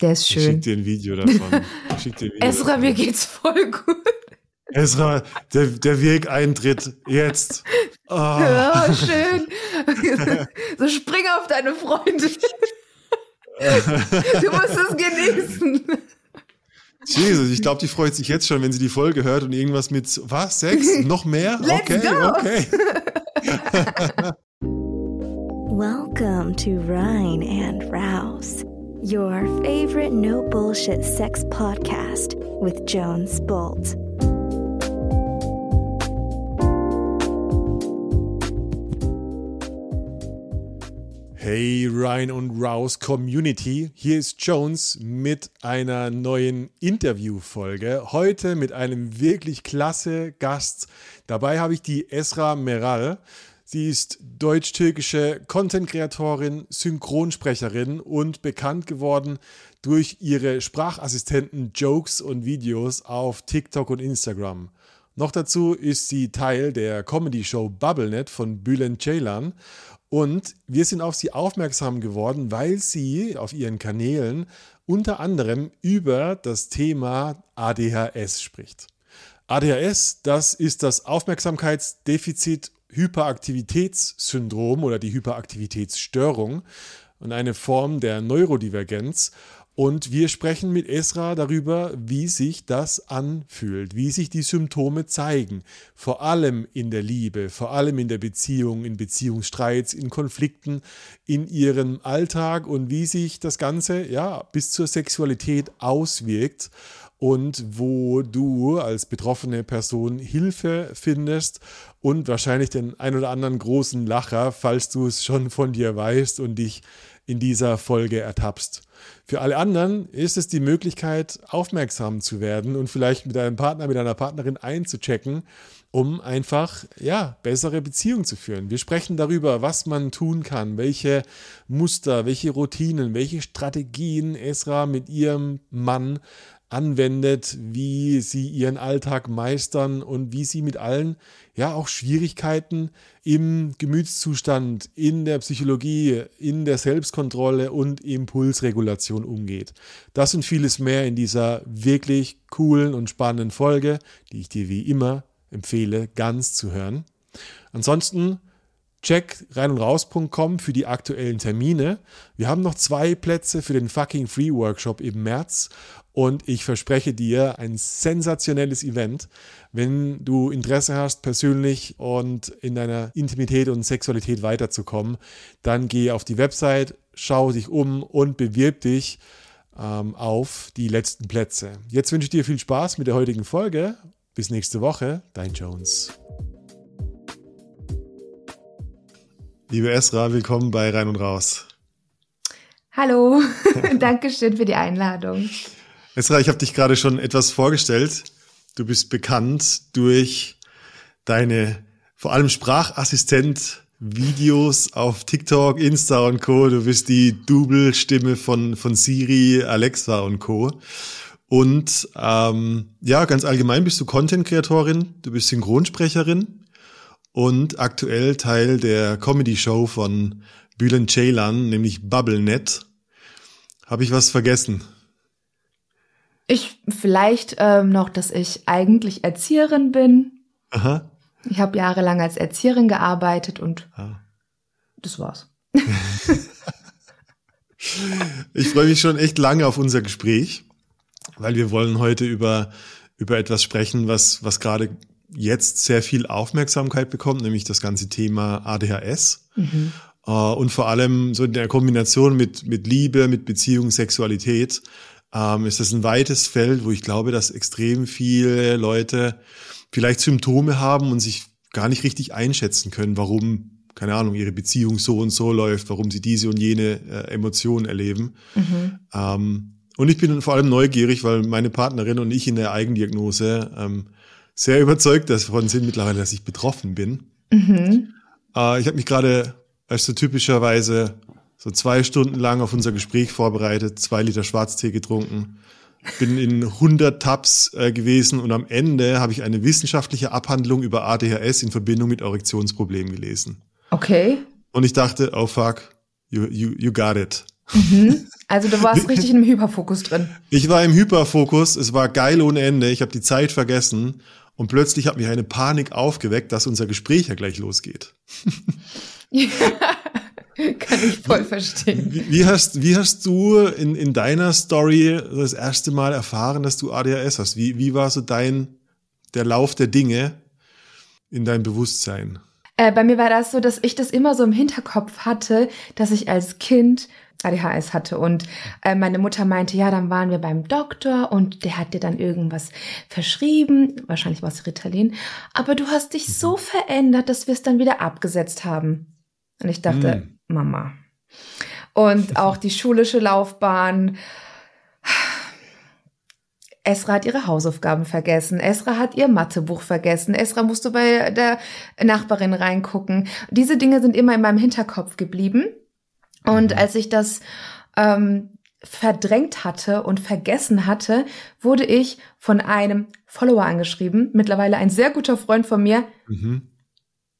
Der ist schön. Ich schick dir ein Video davon. Ich schick dir ein Video Esra, davon. mir geht's voll gut. Esra, der, der Weg eintritt jetzt. Oh. Ja, schön. So spring auf deine Freundin. Du musst es genießen. Jesus, ich glaube, die freut sich jetzt schon, wenn sie die Folge hört und irgendwas mit, was, Sex? Noch mehr? Let's okay, go. okay. Welcome to Rhine and Rouse, your favorite no bullshit sex podcast with Jones Bolt. Hey Ryan und Rouse Community, hier ist Jones mit einer neuen Interviewfolge. Heute mit einem wirklich klasse Gast. Dabei habe ich die Esra Meral. Sie ist deutsch-türkische Content-Kreatorin, Synchronsprecherin und bekannt geworden durch ihre Sprachassistenten, Jokes und Videos auf TikTok und Instagram. Noch dazu ist sie Teil der Comedy-Show BubbleNet von Bülent Ceylan und wir sind auf sie aufmerksam geworden, weil sie auf ihren Kanälen unter anderem über das Thema ADHS spricht. ADHS, das ist das Aufmerksamkeitsdefizit Hyperaktivitätssyndrom oder die Hyperaktivitätsstörung und eine Form der Neurodivergenz. Und wir sprechen mit Esra darüber, wie sich das anfühlt, wie sich die Symptome zeigen. Vor allem in der Liebe, vor allem in der Beziehung, in Beziehungsstreits, in Konflikten, in ihrem Alltag und wie sich das Ganze ja bis zur Sexualität auswirkt und wo du als betroffene Person Hilfe findest und wahrscheinlich den ein oder anderen großen Lacher, falls du es schon von dir weißt und dich in dieser Folge ertappst. Für alle anderen ist es die Möglichkeit, aufmerksam zu werden und vielleicht mit einem Partner, mit einer Partnerin einzuchecken, um einfach ja, bessere Beziehungen zu führen. Wir sprechen darüber, was man tun kann, welche Muster, welche Routinen, welche Strategien Esra mit ihrem Mann anwendet, wie sie ihren Alltag meistern und wie sie mit allen, ja, auch Schwierigkeiten im Gemütszustand, in der Psychologie, in der Selbstkontrolle und Impulsregulation umgeht. Das und vieles mehr in dieser wirklich coolen und spannenden Folge, die ich dir wie immer empfehle, ganz zu hören. Ansonsten Check rein und raus.com für die aktuellen Termine. Wir haben noch zwei Plätze für den fucking Free Workshop im März und ich verspreche dir ein sensationelles Event. Wenn du Interesse hast, persönlich und in deiner Intimität und Sexualität weiterzukommen, dann geh auf die Website, schau dich um und bewirb dich ähm, auf die letzten Plätze. Jetzt wünsche ich dir viel Spaß mit der heutigen Folge. Bis nächste Woche, dein Jones. Liebe Esra, willkommen bei Rein und Raus. Hallo, Dankeschön für die Einladung. Esra, ich habe dich gerade schon etwas vorgestellt. Du bist bekannt durch deine vor allem Sprachassistent-Videos auf TikTok, Insta und Co. Du bist die Double-Stimme von, von Siri, Alexa und Co. Und ähm, ja, ganz allgemein bist du Content-Kreatorin, du bist Synchronsprecherin und aktuell Teil der Comedy-Show von Bülent Ceylan, nämlich BubbleNet. Habe ich was vergessen? Ich vielleicht ähm, noch, dass ich eigentlich Erzieherin bin. Aha. Ich habe jahrelang als Erzieherin gearbeitet und Ah. das war's. Ich freue mich schon echt lange auf unser Gespräch, weil wir wollen heute über, über etwas sprechen, was, was gerade jetzt sehr viel Aufmerksamkeit bekommt, nämlich das ganze Thema ADHS. Mhm. Äh, Und vor allem so in der Kombination mit, mit Liebe, mit Beziehung, Sexualität, ähm, ist das ein weites Feld, wo ich glaube, dass extrem viele Leute vielleicht Symptome haben und sich gar nicht richtig einschätzen können, warum, keine Ahnung, ihre Beziehung so und so läuft, warum sie diese und jene äh, Emotionen erleben. Mhm. Ähm, und ich bin vor allem neugierig, weil meine Partnerin und ich in der Eigendiagnose ähm, sehr überzeugt davon sind mittlerweile, dass ich betroffen bin. Mhm. Äh, ich habe mich gerade als so typischerweise so zwei Stunden lang auf unser Gespräch vorbereitet, zwei Liter Schwarztee getrunken, bin in 100 Tabs äh, gewesen und am Ende habe ich eine wissenschaftliche Abhandlung über ADHS in Verbindung mit Erektionsproblemen gelesen. Okay. Und ich dachte, oh fuck, you, you, you got it. Mhm. Also du warst richtig im Hyperfokus drin. Ich war im Hyperfokus, es war geil ohne Ende, ich habe die Zeit vergessen und plötzlich hat mich eine Panik aufgeweckt, dass unser Gespräch ja gleich losgeht. Kann ich voll verstehen. Wie, wie, hast, wie hast du in, in deiner Story das erste Mal erfahren, dass du ADHS hast? Wie, wie war so dein, der Lauf der Dinge in deinem Bewusstsein? Äh, bei mir war das so, dass ich das immer so im Hinterkopf hatte, dass ich als Kind ADHS hatte und äh, meine Mutter meinte, ja, dann waren wir beim Doktor und der hat dir dann irgendwas verschrieben, wahrscheinlich war es Ritalin, aber du hast dich so mhm. verändert, dass wir es dann wieder abgesetzt haben. Und ich dachte, mm. Mama. Und auch die schulische Laufbahn. Esra hat ihre Hausaufgaben vergessen. Esra hat ihr Mathebuch vergessen. Esra musste bei der Nachbarin reingucken. Diese Dinge sind immer in meinem Hinterkopf geblieben. Und mhm. als ich das ähm, verdrängt hatte und vergessen hatte, wurde ich von einem Follower angeschrieben, mittlerweile ein sehr guter Freund von mir. Mhm.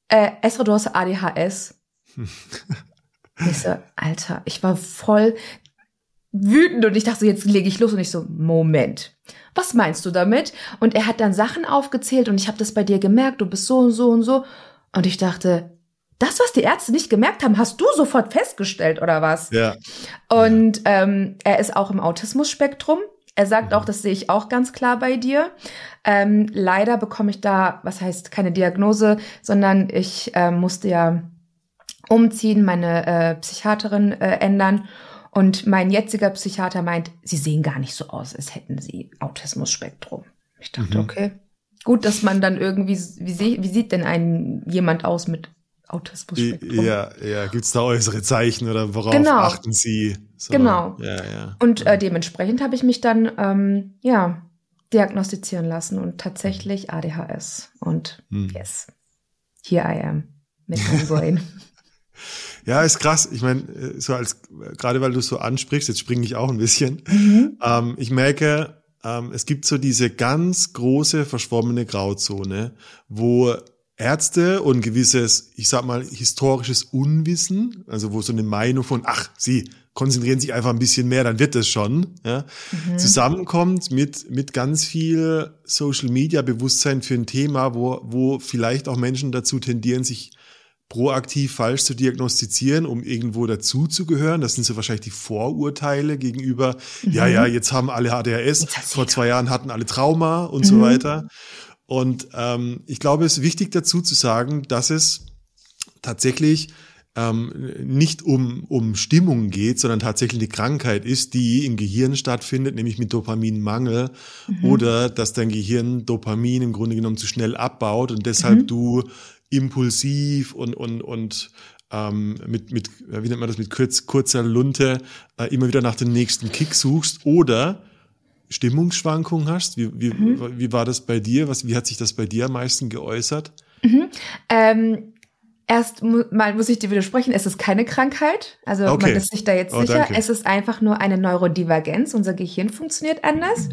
Äh, Esra, du hast ADHS. ich so, Alter, ich war voll wütend und ich dachte so, jetzt lege ich los und ich so, Moment, was meinst du damit? Und er hat dann Sachen aufgezählt und ich habe das bei dir gemerkt, du bist so und so und so. Und ich dachte, das, was die Ärzte nicht gemerkt haben, hast du sofort festgestellt oder was? Ja. Und ähm, er ist auch im Autismus-Spektrum. Er sagt auch, das sehe ich auch ganz klar bei dir. Ähm, leider bekomme ich da, was heißt keine Diagnose, sondern ich äh, musste ja umziehen, meine äh, Psychiaterin äh, ändern. Und mein jetziger Psychiater meint, sie sehen gar nicht so aus, als hätten sie Autismus-Spektrum. Ich dachte, mhm. okay, gut, dass man dann irgendwie, wie, wie sieht denn ein jemand aus mit Autismus-Spektrum? Ja, ja, gibt's da äußere Zeichen oder worauf genau. achten Sie? So, genau. Ja, ja. Und äh, dementsprechend habe ich mich dann, ähm, ja, diagnostizieren lassen und tatsächlich ADHS. Und hm. yes, here I am mit meinem Brain. Ja, ist krass. Ich meine, äh, so als gerade weil du so ansprichst, jetzt springe ich auch ein bisschen. Mhm. Ähm, ich merke, ähm, es gibt so diese ganz große verschwommene Grauzone, wo Ärzte und gewisses, ich sag mal, historisches Unwissen, also wo so eine Meinung von, ach, sie konzentrieren sich einfach ein bisschen mehr, dann wird das schon, ja, mhm. zusammenkommt mit, mit ganz viel Social Media Bewusstsein für ein Thema, wo, wo vielleicht auch Menschen dazu tendieren, sich proaktiv falsch zu diagnostizieren, um irgendwo dazuzugehören. Das sind so wahrscheinlich die Vorurteile gegenüber, mhm. ja, ja, jetzt haben alle HDRS, vor zwei Jahren hatten alle Trauma und mhm. so weiter. Und ähm, ich glaube, es ist wichtig dazu zu sagen, dass es tatsächlich ähm, nicht um, um Stimmung geht, sondern tatsächlich eine Krankheit ist, die im Gehirn stattfindet, nämlich mit Dopaminmangel mhm. oder dass dein Gehirn Dopamin im Grunde genommen zu schnell abbaut und deshalb mhm. du impulsiv und, und, und ähm, mit, mit, wie nennt man das, mit kurz, kurzer Lunte äh, immer wieder nach dem nächsten Kick suchst oder Stimmungsschwankungen hast. Wie, wie, mhm. wie war das bei dir? Was, wie hat sich das bei dir am meisten geäußert? Mhm. Ähm, erst mal muss ich dir widersprechen, es ist keine Krankheit. Also okay. man ist sich da jetzt oh, sicher. Danke. Es ist einfach nur eine Neurodivergenz. Unser Gehirn funktioniert anders.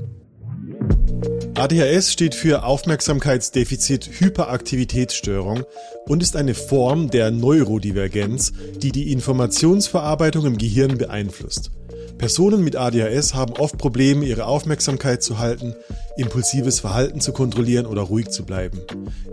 ADHS steht für Aufmerksamkeitsdefizit-Hyperaktivitätsstörung und ist eine Form der Neurodivergenz, die die Informationsverarbeitung im Gehirn beeinflusst. Personen mit ADHS haben oft Probleme, ihre Aufmerksamkeit zu halten, impulsives Verhalten zu kontrollieren oder ruhig zu bleiben.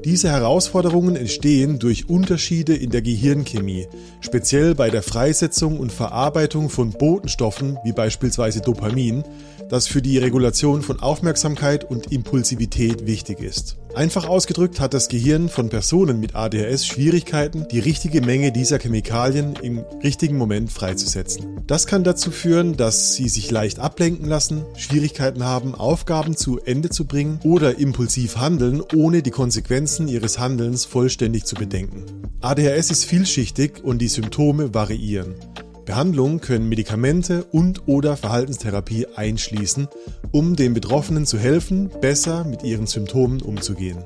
Diese Herausforderungen entstehen durch Unterschiede in der Gehirnchemie, speziell bei der Freisetzung und Verarbeitung von Botenstoffen wie beispielsweise Dopamin, das für die Regulation von Aufmerksamkeit und Impulsivität wichtig ist. Einfach ausgedrückt hat das Gehirn von Personen mit ADHS Schwierigkeiten, die richtige Menge dieser Chemikalien im richtigen Moment freizusetzen. Das kann dazu führen, dass sie sich leicht ablenken lassen, Schwierigkeiten haben, Aufgaben zu Ende zu bringen oder impulsiv handeln, ohne die Konsequenzen ihres Handelns vollständig zu bedenken. ADHS ist vielschichtig und die Symptome variieren. Behandlungen können Medikamente und/oder Verhaltenstherapie einschließen, um den Betroffenen zu helfen, besser mit ihren Symptomen umzugehen.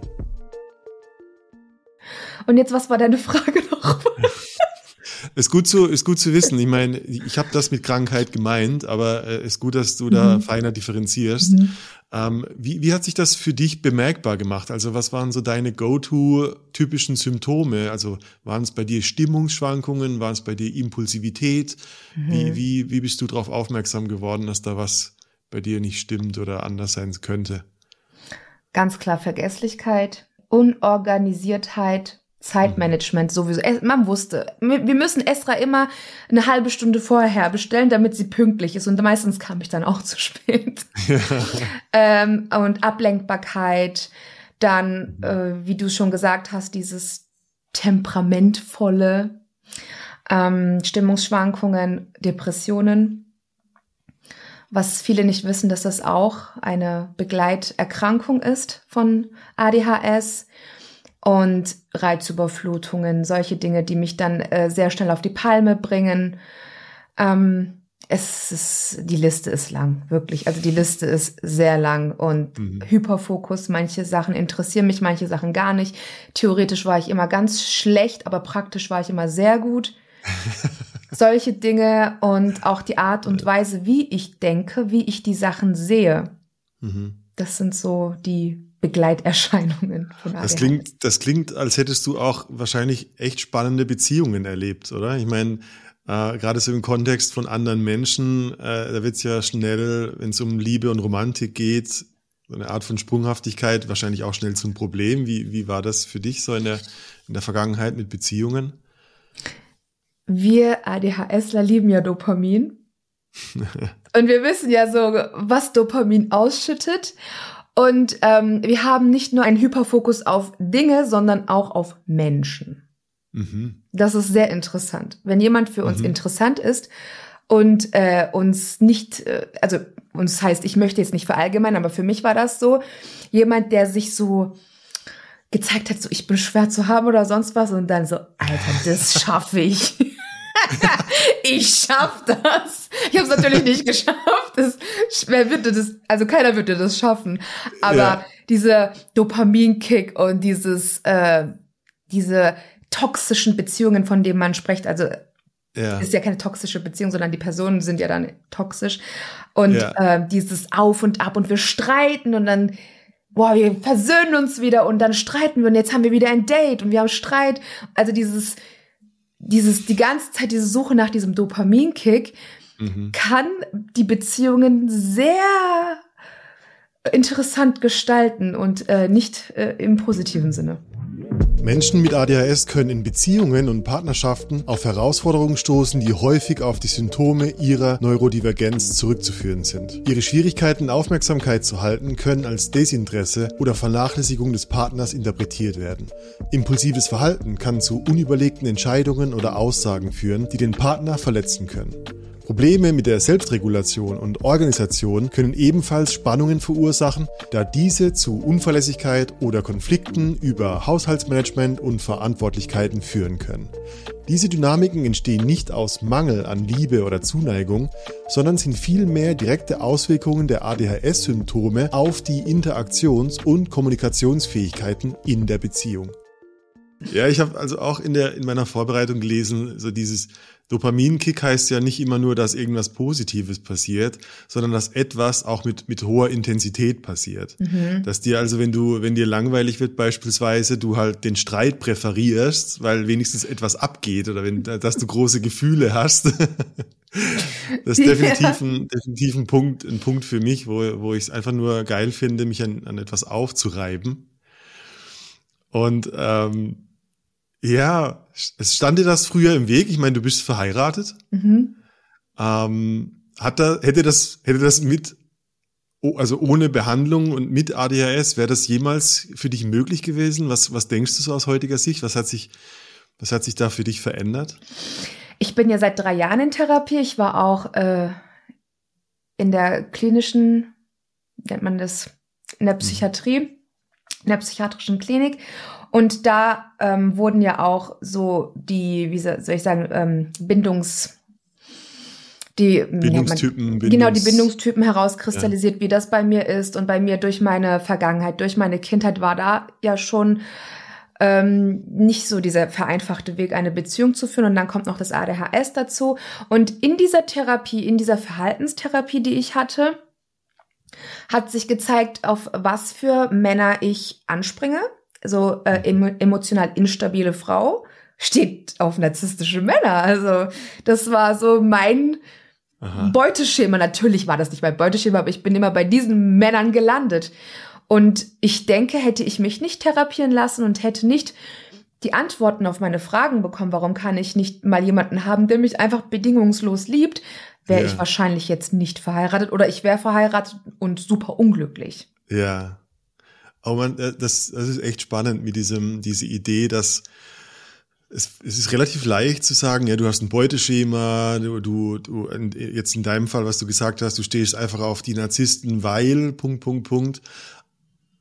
Und jetzt, was war deine Frage noch? Ist gut zu, ist gut zu wissen. Ich meine, ich habe das mit Krankheit gemeint, aber es äh, ist gut, dass du da mhm. feiner differenzierst. Mhm. Ähm, wie, wie hat sich das für dich bemerkbar gemacht? Also was waren so deine Go-to-typischen Symptome? Also waren es bei dir Stimmungsschwankungen? Waren es bei dir Impulsivität? Mhm. Wie, wie, wie bist du darauf aufmerksam geworden, dass da was bei dir nicht stimmt oder anders sein könnte? Ganz klar Vergesslichkeit, Unorganisiertheit, Zeitmanagement sowieso. Man wusste, wir müssen Esra immer eine halbe Stunde vorher bestellen, damit sie pünktlich ist. Und meistens kam ich dann auch zu spät. Ja. ähm, und Ablenkbarkeit, dann, äh, wie du schon gesagt hast, dieses temperamentvolle, ähm, Stimmungsschwankungen, Depressionen. Was viele nicht wissen, dass das auch eine Begleiterkrankung ist von ADHS und Reizüberflutungen, solche Dinge, die mich dann äh, sehr schnell auf die Palme bringen. Ähm, es ist, die Liste ist lang, wirklich. Also die Liste ist sehr lang und mhm. Hyperfokus, manche Sachen interessieren mich, manche Sachen gar nicht. Theoretisch war ich immer ganz schlecht, aber praktisch war ich immer sehr gut. Solche Dinge und auch die Art und Weise, wie ich denke, wie ich die Sachen sehe. Mhm. Das sind so die Begleiterscheinungen von. Das klingt, das klingt, als hättest du auch wahrscheinlich echt spannende Beziehungen erlebt, oder? Ich meine, äh, gerade so im Kontext von anderen Menschen, äh, da wird es ja schnell, wenn es um Liebe und Romantik geht, so eine Art von Sprunghaftigkeit wahrscheinlich auch schnell zum Problem. Wie, wie war das für dich so in der, in der Vergangenheit mit Beziehungen? Wir ADHSler lieben ja Dopamin. und wir wissen ja so, was Dopamin ausschüttet. Und ähm, wir haben nicht nur einen Hyperfokus auf Dinge, sondern auch auf Menschen. Mhm. Das ist sehr interessant. Wenn jemand für uns mhm. interessant ist und äh, uns nicht, äh, also uns heißt, ich möchte jetzt nicht verallgemeinern, aber für mich war das so, jemand, der sich so gezeigt hat, so ich bin schwer zu haben oder sonst was und dann so, Alter, das schaffe ich. Ich schaff das. Ich habe es natürlich nicht geschafft. Das, wer würde das? Also keiner würde das schaffen. Aber ja. dieser Dopaminkick und dieses, äh, diese toxischen Beziehungen, von denen man spricht, also ja. ist ja keine toxische Beziehung, sondern die Personen sind ja dann toxisch. Und ja. äh, dieses Auf und Ab und wir streiten und dann boah, wir versöhnen uns wieder und dann streiten wir und jetzt haben wir wieder ein Date und wir haben Streit. Also dieses, dieses, die ganze Zeit diese Suche nach diesem Dopaminkick mhm. kann die Beziehungen sehr interessant gestalten und äh, nicht äh, im positiven Sinne. Menschen mit ADHS können in Beziehungen und Partnerschaften auf Herausforderungen stoßen, die häufig auf die Symptome ihrer Neurodivergenz zurückzuführen sind. Ihre Schwierigkeiten, Aufmerksamkeit zu halten, können als Desinteresse oder Vernachlässigung des Partners interpretiert werden. Impulsives Verhalten kann zu unüberlegten Entscheidungen oder Aussagen führen, die den Partner verletzen können. Probleme mit der Selbstregulation und Organisation können ebenfalls Spannungen verursachen, da diese zu Unverlässigkeit oder Konflikten über Haushaltsmanagement und Verantwortlichkeiten führen können. Diese Dynamiken entstehen nicht aus Mangel an Liebe oder Zuneigung, sondern sind vielmehr direkte Auswirkungen der ADHS-Symptome auf die Interaktions- und Kommunikationsfähigkeiten in der Beziehung. Ja, ich habe also auch in der in meiner Vorbereitung gelesen, so dieses Dopaminkick heißt ja nicht immer nur, dass irgendwas Positives passiert, sondern dass etwas auch mit, mit hoher Intensität passiert. Mhm. Dass dir also, wenn du, wenn dir langweilig wird beispielsweise, du halt den Streit präferierst, weil wenigstens etwas abgeht oder wenn, dass du große Gefühle hast. das ist definitiv, ein, definitiv ein Punkt, ein Punkt für mich, wo, wo ich es einfach nur geil finde, mich an, an etwas aufzureiben. Und ähm, ja, es stand dir das früher im Weg. Ich meine, du bist verheiratet. Mhm. Ähm, hat da, hätte das, hätte das mit, also ohne Behandlung und mit ADHS, wäre das jemals für dich möglich gewesen? Was, was denkst du so aus heutiger Sicht? Was hat sich, was hat sich da für dich verändert? Ich bin ja seit drei Jahren in Therapie. Ich war auch äh, in der klinischen, nennt man das, in der mhm. Psychiatrie, in der psychiatrischen Klinik und da ähm, wurden ja auch so die, wie soll ich sagen, ähm, Bindungs die Bindungstypen, man, genau die Bindungstypen herauskristallisiert, ja. wie das bei mir ist und bei mir durch meine Vergangenheit, durch meine Kindheit war da ja schon ähm, nicht so dieser vereinfachte Weg, eine Beziehung zu führen und dann kommt noch das ADHS dazu und in dieser Therapie, in dieser Verhaltenstherapie, die ich hatte, hat sich gezeigt, auf was für Männer ich anspringe. So äh, emotional instabile Frau steht auf narzisstische Männer. Also das war so mein Aha. Beuteschema. Natürlich war das nicht mein Beuteschema, aber ich bin immer bei diesen Männern gelandet. Und ich denke, hätte ich mich nicht therapieren lassen und hätte nicht die Antworten auf meine Fragen bekommen, warum kann ich nicht mal jemanden haben, der mich einfach bedingungslos liebt, wäre ja. ich wahrscheinlich jetzt nicht verheiratet oder ich wäre verheiratet und super unglücklich. Ja. Aber man, äh, das, das ist echt spannend mit diesem, diese Idee, dass es, es ist relativ leicht zu sagen, ja, du hast ein Beuteschema, du, du, du, jetzt in deinem Fall, was du gesagt hast, du stehst einfach auf die Narzissten, weil, Punkt, Punkt, Punkt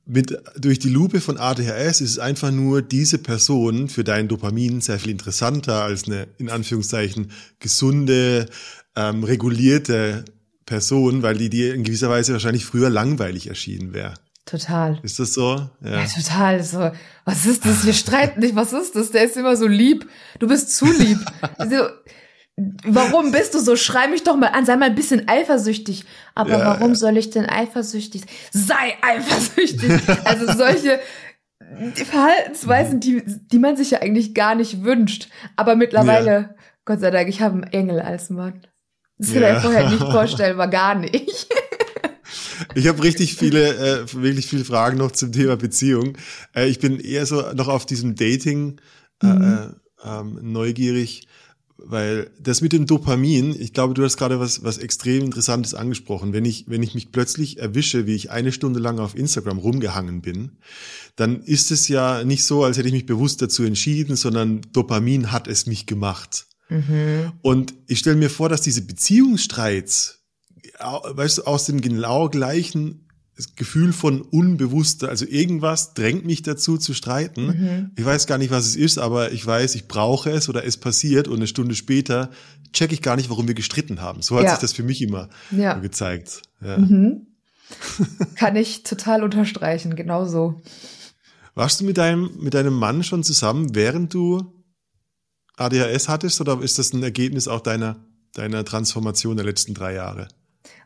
mit, durch die Lupe von ADHS ist es einfach nur diese Person für dein Dopamin sehr viel interessanter als eine, in Anführungszeichen, gesunde, ähm, regulierte Person, weil die dir in gewisser Weise wahrscheinlich früher langweilig erschienen wäre. Total. Ist das so? Ja. ja, total. So, was ist das? Wir streiten nicht. Was ist das? Der ist immer so lieb. Du bist zu lieb. Also, Warum bist du so? Schrei mich doch mal an, sei mal ein bisschen eifersüchtig. Aber ja, warum ja. soll ich denn eifersüchtig sein? Sei eifersüchtig. also solche Verhaltensweisen, die, die man sich ja eigentlich gar nicht wünscht. Aber mittlerweile. Gott sei Dank, ich habe einen Engel als Mann. Das hätte ja. ich vorher nicht vorstellbar, gar nicht. Ich habe richtig viele, äh, wirklich viele Fragen noch zum Thema Beziehung. Äh, ich bin eher so noch auf diesem Dating äh, mhm. äh, ähm, neugierig weil das mit dem Dopamin, ich glaube, du hast gerade was, was extrem Interessantes angesprochen. Wenn ich, wenn ich mich plötzlich erwische, wie ich eine Stunde lang auf Instagram rumgehangen bin, dann ist es ja nicht so, als hätte ich mich bewusst dazu entschieden, sondern Dopamin hat es mich gemacht. Mhm. Und ich stelle mir vor, dass diese Beziehungsstreits, weißt du, aus dem genau gleichen Gefühl von unbewusster, also irgendwas drängt mich dazu zu streiten. Mhm. Ich weiß gar nicht, was es ist, aber ich weiß, ich brauche es oder es passiert und eine Stunde später checke ich gar nicht, warum wir gestritten haben. So hat ja. sich das für mich immer ja. gezeigt. Ja. Mhm. Kann ich total unterstreichen, genau so. Warst du mit deinem, mit deinem Mann schon zusammen, während du ADHS hattest oder ist das ein Ergebnis auch deiner, deiner Transformation der letzten drei Jahre?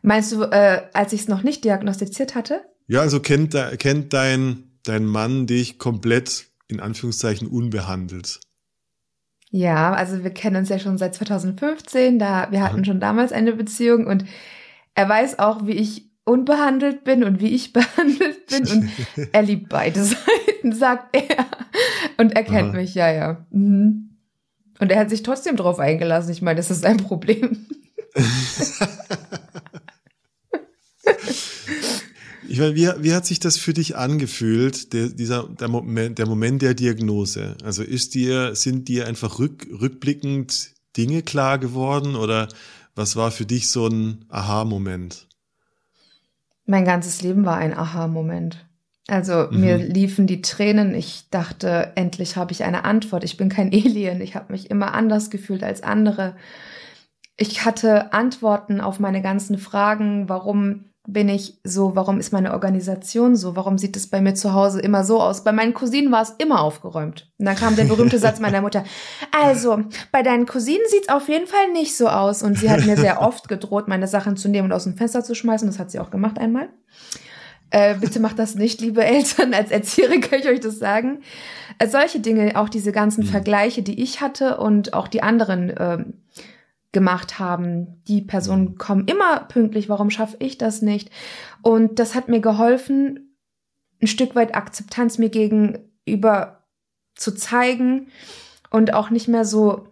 Meinst du, äh, als ich es noch nicht diagnostiziert hatte? Ja, also kennt, kennt dein, dein Mann dich komplett in Anführungszeichen unbehandelt? Ja, also wir kennen uns ja schon seit 2015, da wir hatten mhm. schon damals eine Beziehung und er weiß auch, wie ich unbehandelt bin und wie ich behandelt bin und er liebt beide Seiten, sagt er. Und er kennt Aha. mich, ja, ja. Mhm. Und er hat sich trotzdem drauf eingelassen. Ich meine, das ist ein Problem. Ich meine, wie, wie hat sich das für dich angefühlt, der, dieser, der Moment, der Moment der Diagnose? Also ist dir, sind dir einfach rück, rückblickend Dinge klar geworden oder was war für dich so ein Aha-Moment? Mein ganzes Leben war ein Aha-Moment. Also mhm. mir liefen die Tränen. Ich dachte, endlich habe ich eine Antwort. Ich bin kein Alien. Ich habe mich immer anders gefühlt als andere. Ich hatte Antworten auf meine ganzen Fragen, warum bin ich so, warum ist meine Organisation so, warum sieht es bei mir zu Hause immer so aus? Bei meinen Cousinen war es immer aufgeräumt. Und dann kam der berühmte Satz meiner Mutter, also, bei deinen Cousinen sieht es auf jeden Fall nicht so aus. Und sie hat mir sehr oft gedroht, meine Sachen zu nehmen und aus dem Fenster zu schmeißen. Das hat sie auch gemacht einmal. Äh, bitte macht das nicht, liebe Eltern. Als Erzieherin kann ich euch das sagen. Äh, solche Dinge, auch diese ganzen mhm. Vergleiche, die ich hatte und auch die anderen äh, gemacht haben. Die Personen mhm. kommen immer pünktlich, warum schaffe ich das nicht? Und das hat mir geholfen, ein Stück weit Akzeptanz mir gegenüber zu zeigen und auch nicht mehr so,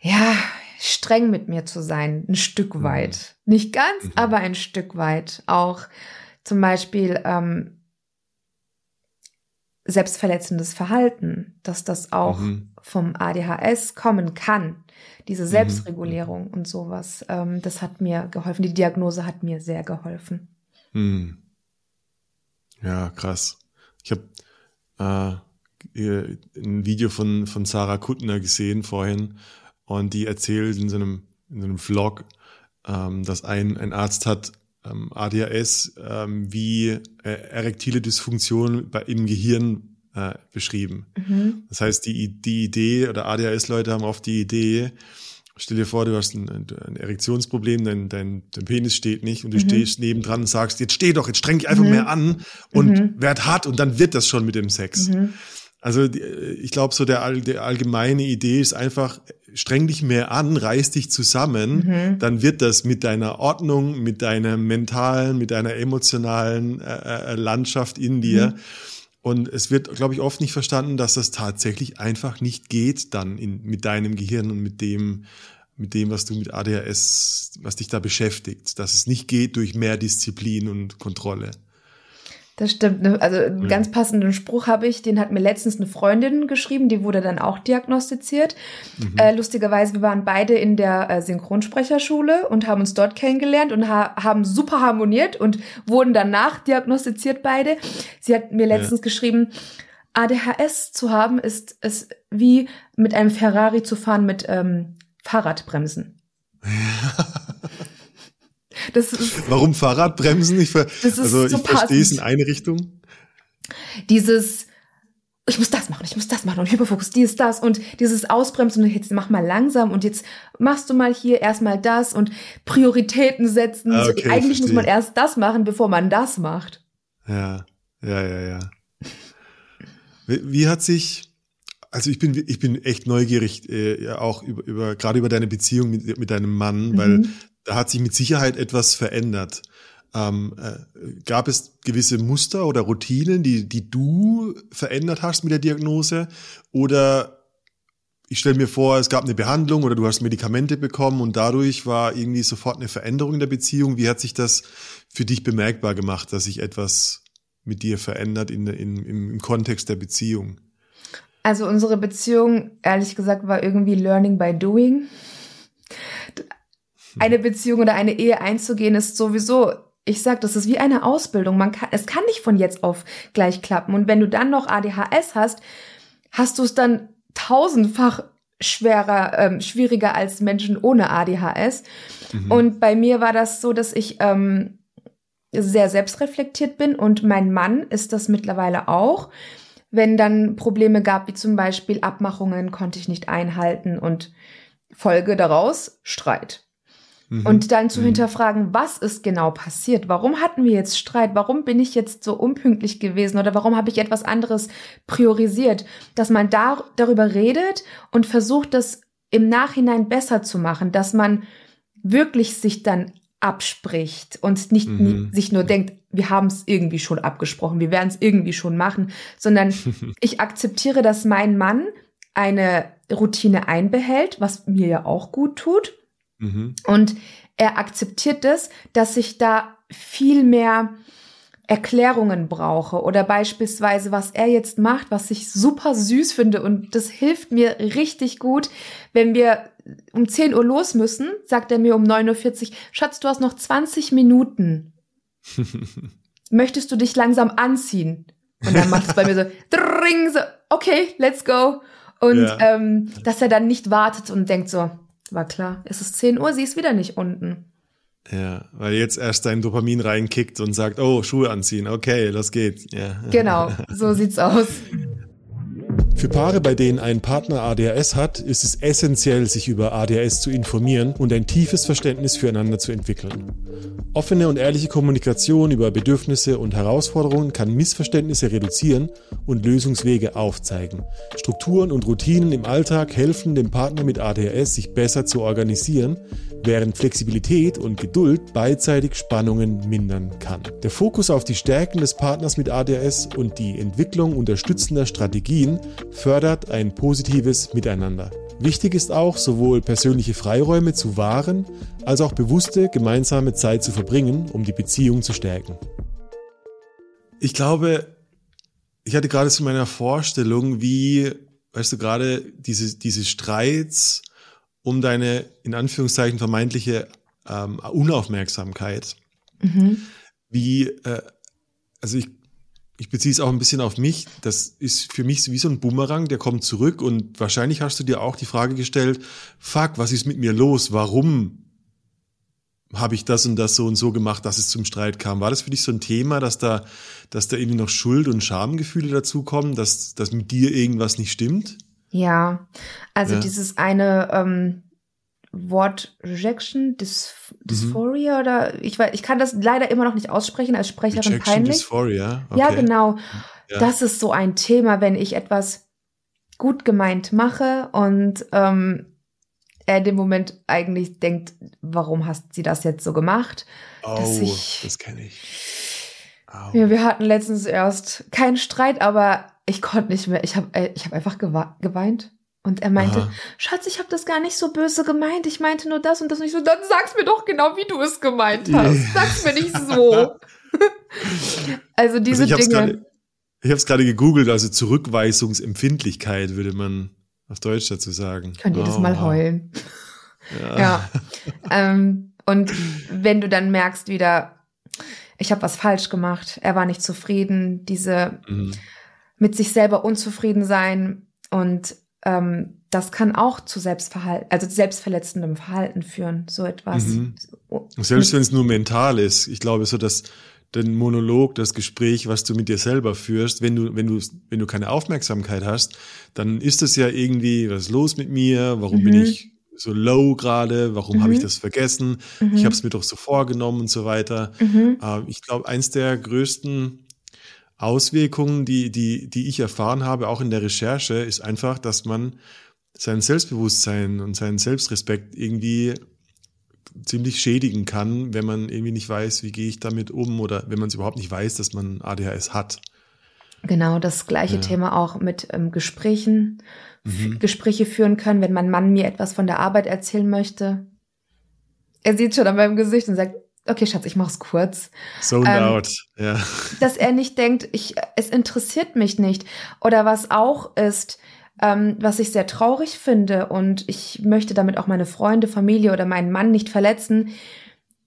ja, streng mit mir zu sein, ein Stück mhm. weit. Nicht ganz, mhm. aber ein Stück weit. Auch zum Beispiel ähm, selbstverletzendes Verhalten, dass das auch mhm. vom ADHS kommen kann diese mhm. Selbstregulierung mhm. und sowas, ähm, das hat mir geholfen. Die Diagnose hat mir sehr geholfen. Mhm. Ja, krass. Ich habe äh, ein Video von, von Sarah Kuttner gesehen vorhin und die erzählt in so einem, in so einem Vlog, ähm, dass ein, ein Arzt hat ähm, ADHS ähm, wie äh, erektile Dysfunktion bei, im Gehirn äh, beschrieben. Mhm. Das heißt, die, die Idee oder ADHS-Leute haben oft die Idee, Stell dir vor, du hast ein, ein Erektionsproblem, dein, dein, dein Penis steht nicht und du mhm. stehst nebendran und sagst, jetzt steh doch, jetzt streng dich einfach mhm. mehr an und mhm. werd hart und dann wird das schon mit dem Sex. Mhm. Also ich glaube, so der, der allgemeine Idee ist einfach, streng dich mehr an, reiß dich zusammen, mhm. dann wird das mit deiner Ordnung, mit deiner mentalen, mit deiner emotionalen äh, äh Landschaft in dir. Und es wird, glaube ich, oft nicht verstanden, dass das tatsächlich einfach nicht geht dann in, mit deinem Gehirn und mit dem, mit dem, was du mit ADHS, was dich da beschäftigt. Dass es nicht geht durch mehr Disziplin und Kontrolle. Das stimmt. Ne? Also einen ja. ganz passenden Spruch habe ich, den hat mir letztens eine Freundin geschrieben, die wurde dann auch diagnostiziert. Mhm. Äh, lustigerweise, wir waren beide in der äh, Synchronsprecherschule und haben uns dort kennengelernt und ha haben super harmoniert und wurden danach diagnostiziert beide. Sie hat mir letztens ja. geschrieben, ADHS zu haben ist es wie mit einem Ferrari zu fahren mit ähm, Fahrradbremsen. Das ist, Warum Fahrradbremsen? Ich, ver also so ich verstehe es in eine Richtung. Dieses, ich muss das machen, ich muss das machen und Hyperfokus, dies, das und dieses Ausbremsen und jetzt mach mal langsam und jetzt machst du mal hier erstmal das und Prioritäten setzen. Ah, okay, Eigentlich verstehe. muss man erst das machen, bevor man das macht. Ja, ja, ja, ja. Wie, wie hat sich, also ich bin, ich bin echt neugierig, äh, auch über, über gerade über deine Beziehung mit, mit deinem Mann, mhm. weil da hat sich mit Sicherheit etwas verändert. Ähm, äh, gab es gewisse Muster oder Routinen, die, die du verändert hast mit der Diagnose? Oder ich stelle mir vor, es gab eine Behandlung oder du hast Medikamente bekommen und dadurch war irgendwie sofort eine Veränderung in der Beziehung. Wie hat sich das für dich bemerkbar gemacht, dass sich etwas mit dir verändert in, in, im, im Kontext der Beziehung? Also unsere Beziehung, ehrlich gesagt, war irgendwie Learning by Doing eine Beziehung oder eine Ehe einzugehen, ist sowieso, ich sag, das ist wie eine Ausbildung. Man kann, es kann nicht von jetzt auf gleich klappen. Und wenn du dann noch ADHS hast, hast du es dann tausendfach schwerer, ähm, schwieriger als Menschen ohne ADHS. Mhm. Und bei mir war das so, dass ich ähm, sehr selbstreflektiert bin und mein Mann ist das mittlerweile auch. Wenn dann Probleme gab, wie zum Beispiel Abmachungen, konnte ich nicht einhalten und Folge daraus Streit. Mhm. Und dann zu mhm. hinterfragen, was ist genau passiert? Warum hatten wir jetzt Streit? Warum bin ich jetzt so unpünktlich gewesen? Oder warum habe ich etwas anderes priorisiert? Dass man da, darüber redet und versucht, das im Nachhinein besser zu machen, dass man wirklich sich dann abspricht und nicht mhm. sich nur denkt, wir haben es irgendwie schon abgesprochen, wir werden es irgendwie schon machen, sondern ich akzeptiere, dass mein Mann eine Routine einbehält, was mir ja auch gut tut. Mhm. Und er akzeptiert es, dass ich da viel mehr Erklärungen brauche oder beispielsweise, was er jetzt macht, was ich super süß finde und das hilft mir richtig gut, wenn wir um 10 Uhr los müssen, sagt er mir um 9.40 Uhr, Schatz, du hast noch 20 Minuten. Möchtest du dich langsam anziehen? Und dann macht es bei mir so, dring, so, okay, let's go. Und ja. ähm, dass er dann nicht wartet und denkt so, war klar. Es ist 10 Uhr, sie ist wieder nicht unten. Ja, weil jetzt erst dein Dopamin reinkickt und sagt, oh, Schuhe anziehen, okay, los geht's. Ja. Genau, so sieht's aus. Für Paare, bei denen ein Partner ADHS hat, ist es essentiell, sich über ADHS zu informieren und ein tiefes Verständnis füreinander zu entwickeln. Offene und ehrliche Kommunikation über Bedürfnisse und Herausforderungen kann Missverständnisse reduzieren und Lösungswege aufzeigen. Strukturen und Routinen im Alltag helfen dem Partner mit ADHS, sich besser zu organisieren, während Flexibilität und Geduld beidseitig Spannungen mindern kann. Der Fokus auf die Stärken des Partners mit ADHS und die Entwicklung unterstützender Strategien fördert ein positives Miteinander. Wichtig ist auch, sowohl persönliche Freiräume zu wahren, als auch bewusste gemeinsame Zeit zu verbringen, um die Beziehung zu stärken. Ich glaube, ich hatte gerade so meiner Vorstellung, wie, weißt du, gerade diese, diese Streits um deine, in Anführungszeichen, vermeintliche ähm, Unaufmerksamkeit. Mhm. Wie, äh, also ich ich beziehe es auch ein bisschen auf mich. Das ist für mich wie so ein Bumerang, der kommt zurück und wahrscheinlich hast du dir auch die Frage gestellt, fuck, was ist mit mir los? Warum habe ich das und das so und so gemacht, dass es zum Streit kam? War das für dich so ein Thema, dass da, dass da irgendwie noch Schuld- und Schamgefühle dazukommen, dass, dass mit dir irgendwas nicht stimmt? Ja, also ja. dieses eine, ähm, Wort Rejection, Dys Dysphoria mhm. oder ich weiß, ich kann das leider immer noch nicht aussprechen als Sprecherin Rejection, peinlich. Dysphoria. Okay. Ja, genau. Ja. Das ist so ein Thema, wenn ich etwas gut gemeint mache und ähm, er in dem Moment eigentlich denkt, warum hast sie das jetzt so gemacht? Oh, ich, das kenne ich. Oh. Ja, wir hatten letztens erst keinen Streit, aber ich konnte nicht mehr. Ich habe äh, ich hab einfach geweint. Und er meinte, Aha. Schatz, ich habe das gar nicht so böse gemeint. Ich meinte nur das und das nicht so. Dann sag's mir doch genau, wie du es gemeint hast. Sag's mir nicht so. also diese also Dinge. ich habe es gerade gegoogelt, also Zurückweisungsempfindlichkeit würde man auf Deutsch dazu sagen. Könnt ihr oh. das mal heulen. Ja. ja. ähm, und wenn du dann merkst wieder, ich habe was falsch gemacht, er war nicht zufrieden, diese mhm. Mit sich selber unzufrieden sein und ähm, das kann auch zu Selbstverhalten, also selbstverletzendem Verhalten führen, so etwas. Mhm. Selbst wenn es nur mental ist. Ich glaube, so dass den Monolog, das Gespräch, was du mit dir selber führst, wenn du, wenn du, wenn du keine Aufmerksamkeit hast, dann ist es ja irgendwie, was ist los mit mir? Warum mhm. bin ich so low gerade? Warum mhm. habe ich das vergessen? Mhm. Ich habe es mir doch so vorgenommen und so weiter. Mhm. Äh, ich glaube, eins der größten Auswirkungen, die, die, die ich erfahren habe, auch in der Recherche, ist einfach, dass man sein Selbstbewusstsein und seinen Selbstrespekt irgendwie ziemlich schädigen kann, wenn man irgendwie nicht weiß, wie gehe ich damit um oder wenn man es überhaupt nicht weiß, dass man ADHS hat. Genau, das gleiche ja. Thema auch mit ähm, Gesprächen, mhm. Gespräche führen können, wenn mein Mann mir etwas von der Arbeit erzählen möchte. Er sieht schon an meinem Gesicht und sagt, okay, Schatz, ich mach's kurz. So ähm, out, ja. Dass er nicht denkt, ich, es interessiert mich nicht. Oder was auch ist, ähm, was ich sehr traurig finde und ich möchte damit auch meine Freunde, Familie oder meinen Mann nicht verletzen,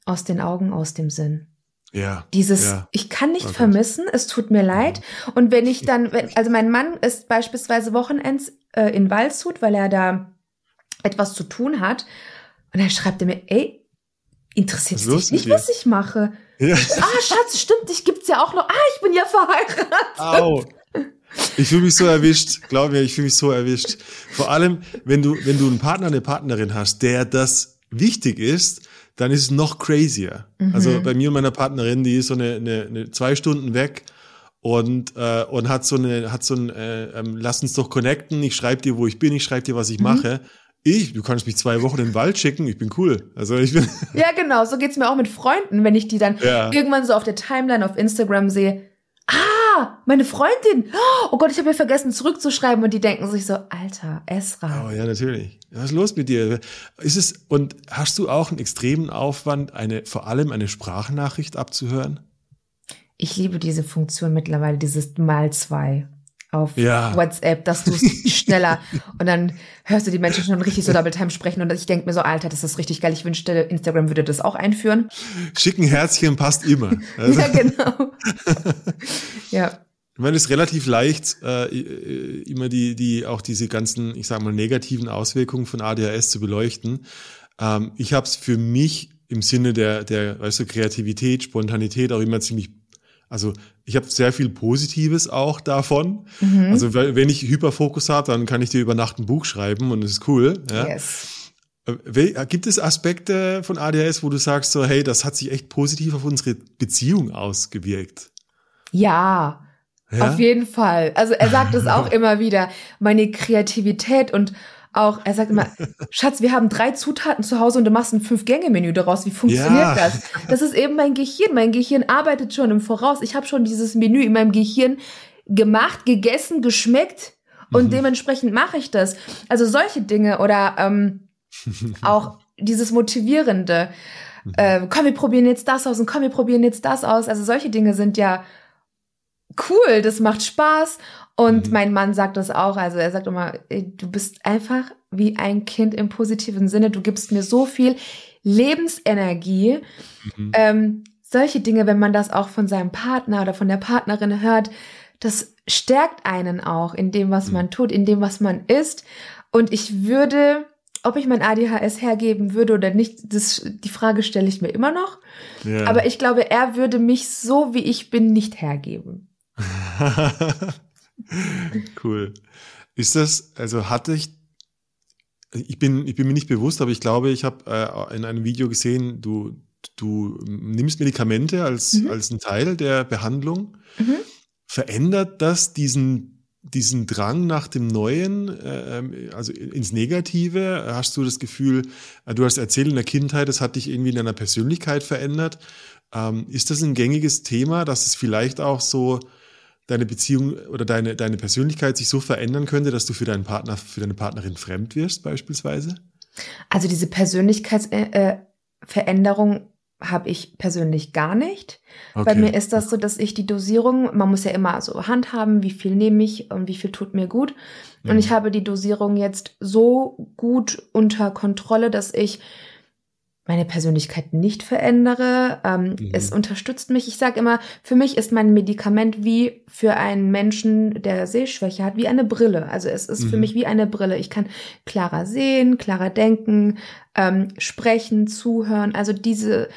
aus den Augen, aus dem Sinn. Ja. Dieses, ja. ich kann nicht okay. vermissen, es tut mir leid. Und wenn ich dann, wenn, also mein Mann ist beispielsweise Wochenends äh, in Waldshut, weil er da etwas zu tun hat. Und dann schreibt er mir, ey, interessiert es dich nicht, was ich mache? Ja. Ah, Schatz, stimmt, dich gibt's ja auch noch. Ah, ich bin ja verheiratet. Au. Ich fühle mich so erwischt, glaub mir, ich fühle mich so erwischt. Vor allem, wenn du, wenn du einen Partner, eine Partnerin hast, der das wichtig ist, dann ist es noch crazier. Mhm. Also bei mir und meiner Partnerin, die ist so eine, eine, eine zwei Stunden weg und äh, und hat so eine hat so ein äh, ähm, lass uns doch connecten. Ich schreibe dir, wo ich bin, ich schreibe dir, was ich mhm. mache. Ich, du kannst mich zwei Wochen in den Wald schicken, ich bin cool. Also ich bin. Ja, genau, so geht's mir auch mit Freunden, wenn ich die dann ja. irgendwann so auf der Timeline auf Instagram sehe. Ah, meine Freundin. Oh Gott, ich habe ja vergessen zurückzuschreiben und die denken sich so, Alter, Esra. Oh ja, natürlich. Was ist los mit dir? Ist es und hast du auch einen extremen Aufwand, eine vor allem eine Sprachnachricht abzuhören? Ich liebe diese Funktion mittlerweile, dieses mal zwei auf ja. WhatsApp, dass du schneller und dann hörst du die Menschen schon richtig so Double Time sprechen und ich denke mir so, Alter, das ist richtig geil. Ich wünschte, Instagram würde das auch einführen. Schicken Herzchen passt immer. Also. ja, genau. ja. Ich meine, es ist relativ leicht, äh, immer die, die, auch diese ganzen, ich sag mal, negativen Auswirkungen von ADHS zu beleuchten. Ähm, ich habe es für mich im Sinne der, der, weißt du, Kreativität, Spontanität auch immer ziemlich also ich habe sehr viel Positives auch davon. Mhm. Also wenn ich Hyperfokus habe, dann kann ich dir über Nacht ein Buch schreiben und das ist cool. Ja. Yes. Äh, gibt es Aspekte von ADHS, wo du sagst so, hey, das hat sich echt positiv auf unsere Beziehung ausgewirkt? Ja, ja? auf jeden Fall. Also er sagt es auch immer wieder, meine Kreativität und auch, er sagt immer, Schatz, wir haben drei Zutaten zu Hause und du machst ein Fünf-Gänge-Menü daraus. Wie funktioniert ja. das? Das ist eben mein Gehirn. Mein Gehirn arbeitet schon im Voraus. Ich habe schon dieses Menü in meinem Gehirn gemacht, gegessen, geschmeckt und mhm. dementsprechend mache ich das. Also solche Dinge oder ähm, auch dieses Motivierende. Mhm. Äh, komm, wir probieren jetzt das aus und komm, wir probieren jetzt das aus. Also solche Dinge sind ja cool, das macht Spaß und mhm. mein Mann sagt das auch. Also er sagt immer, du bist einfach wie ein Kind im positiven Sinne. Du gibst mir so viel Lebensenergie. Mhm. Ähm, solche Dinge, wenn man das auch von seinem Partner oder von der Partnerin hört, das stärkt einen auch in dem, was mhm. man tut, in dem, was man ist. Und ich würde, ob ich mein ADHS hergeben würde oder nicht, das, die Frage stelle ich mir immer noch. Ja. Aber ich glaube, er würde mich so, wie ich bin, nicht hergeben. cool. Ist das, also hatte ich, ich bin, ich bin mir nicht bewusst, aber ich glaube, ich habe äh, in einem Video gesehen, du, du nimmst Medikamente als, mhm. als ein Teil der Behandlung. Mhm. Verändert das diesen, diesen Drang nach dem Neuen, äh, also ins Negative? Hast du das Gefühl, äh, du hast erzählt in der Kindheit, das hat dich irgendwie in deiner Persönlichkeit verändert. Ähm, ist das ein gängiges Thema, dass es vielleicht auch so deine Beziehung oder deine, deine Persönlichkeit sich so verändern könnte, dass du für deinen Partner, für deine Partnerin fremd wirst, beispielsweise? Also diese Persönlichkeitsveränderung äh, habe ich persönlich gar nicht. Okay. Bei mir ist das so, dass ich die Dosierung, man muss ja immer so handhaben, wie viel nehme ich und wie viel tut mir gut. Mhm. Und ich habe die Dosierung jetzt so gut unter Kontrolle, dass ich meine Persönlichkeit nicht verändere. Ähm, mhm. Es unterstützt mich. Ich sage immer, für mich ist mein Medikament wie für einen Menschen, der Sehschwäche hat, wie eine Brille. Also es ist mhm. für mich wie eine Brille. Ich kann klarer sehen, klarer denken, ähm, sprechen, zuhören. Also diese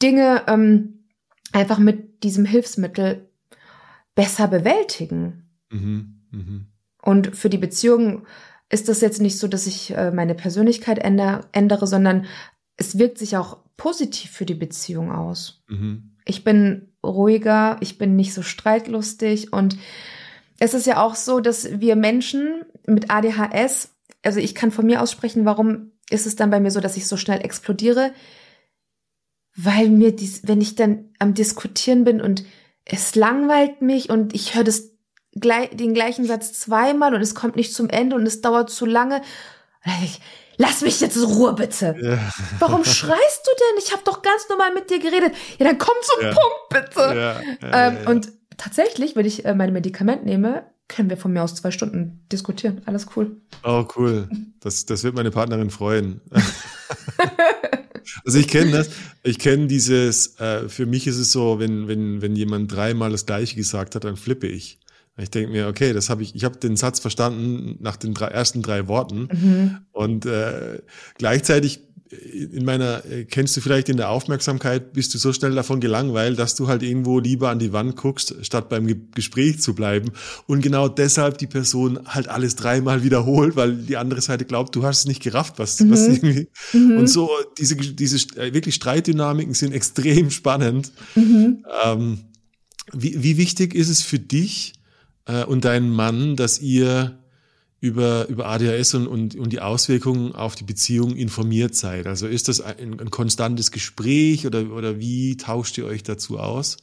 Dinge ähm, einfach mit diesem Hilfsmittel besser bewältigen. Mhm. mhm. Und für die Beziehung ist das jetzt nicht so, dass ich äh, meine Persönlichkeit ändere, ändere, sondern es wirkt sich auch positiv für die Beziehung aus. Mhm. Ich bin ruhiger, ich bin nicht so streitlustig und es ist ja auch so, dass wir Menschen mit ADHS, also ich kann von mir aussprechen, warum ist es dann bei mir so, dass ich so schnell explodiere? Weil mir dies, wenn ich dann am Diskutieren bin und es langweilt mich und ich höre das den gleichen Satz zweimal und es kommt nicht zum Ende und es dauert zu lange, ich, Lass mich jetzt in Ruhe, bitte. Ja. Warum schreist du denn? Ich habe doch ganz normal mit dir geredet. Ja, dann komm zum ja. Punkt, bitte. Ja. Ähm, und tatsächlich, wenn ich äh, mein Medikament nehme, können wir von mir aus zwei Stunden diskutieren. Alles cool. Oh, cool. Das, das wird meine Partnerin freuen. also ich kenne das. Ich kenne dieses, äh, für mich ist es so, wenn, wenn, wenn jemand dreimal das Gleiche gesagt hat, dann flippe ich. Ich denke mir, okay, das habe ich, ich habe den Satz verstanden nach den drei, ersten drei Worten. Mhm. Und äh, gleichzeitig in meiner, äh, kennst du vielleicht in der Aufmerksamkeit, bist du so schnell davon gelangweilt, dass du halt irgendwo lieber an die Wand guckst, statt beim Ge Gespräch zu bleiben. Und genau deshalb die Person halt alles dreimal wiederholt, weil die andere Seite glaubt, du hast es nicht gerafft, was, mhm. was irgendwie. Mhm. Und so, diese, diese äh, wirklich Streitdynamiken sind extrem spannend. Mhm. Ähm, wie, wie wichtig ist es für dich, äh, und deinen Mann, dass ihr über, über ADHS und, und, und die Auswirkungen auf die Beziehung informiert seid? Also ist das ein, ein konstantes Gespräch oder, oder wie tauscht ihr euch dazu aus?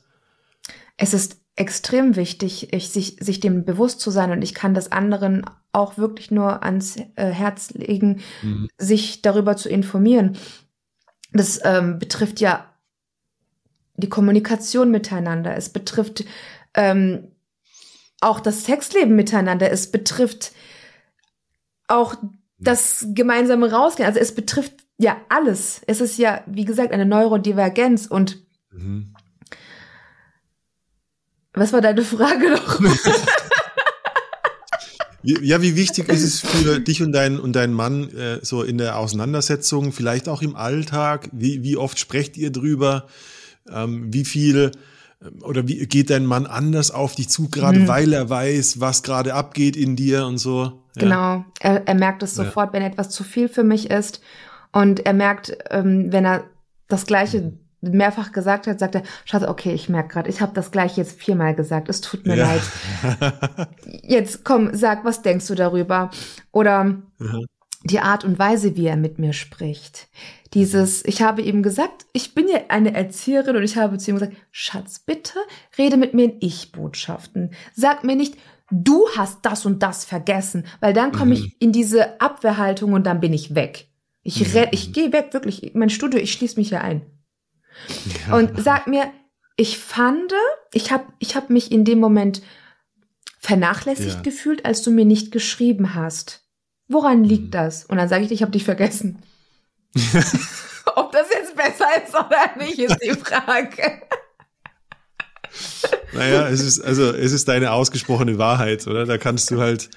Es ist extrem wichtig, ich, sich, sich dem bewusst zu sein und ich kann das anderen auch wirklich nur ans äh, Herz legen, mhm. sich darüber zu informieren. Das ähm, betrifft ja die Kommunikation miteinander. Es betrifft ähm, auch das Sexleben miteinander. Es betrifft auch das gemeinsame Rausgehen. Also es betrifft ja alles. Es ist ja, wie gesagt, eine Neurodivergenz und mhm. was war deine Frage noch? ja, wie wichtig ist es für dich und deinen und deinen Mann äh, so in der Auseinandersetzung, vielleicht auch im Alltag? Wie, wie oft sprecht ihr drüber? Ähm, wie viel oder wie geht dein Mann anders auf dich zu, gerade mhm. weil er weiß, was gerade abgeht in dir und so? Ja. Genau, er, er merkt es sofort, ja. wenn etwas zu viel für mich ist. Und er merkt, ähm, wenn er das Gleiche mehrfach gesagt hat, sagt er, Schatz, okay, ich merke gerade, ich habe das Gleiche jetzt viermal gesagt, es tut mir ja. leid. Jetzt komm, sag, was denkst du darüber? Oder mhm. Die Art und Weise, wie er mit mir spricht. Dieses, ich habe ihm gesagt, ich bin ja eine Erzieherin und ich habe zu ihm gesagt, Schatz, bitte rede mit mir in Ich-Botschaften. Sag mir nicht, du hast das und das vergessen, weil dann komme mhm. ich in diese Abwehrhaltung und dann bin ich weg. Ich, mhm. ich gehe weg, wirklich. Mein Studio, ich schließe mich hier ein. Ja. Und sag mir, ich fand, ich habe ich hab mich in dem Moment vernachlässigt ja. gefühlt, als du mir nicht geschrieben hast. Woran liegt mhm. das? Und dann sage ich, ich habe dich vergessen. Ob das jetzt besser ist oder nicht, ist die Frage. Naja, es ist, also, es ist deine ausgesprochene Wahrheit, oder? Da kannst du halt,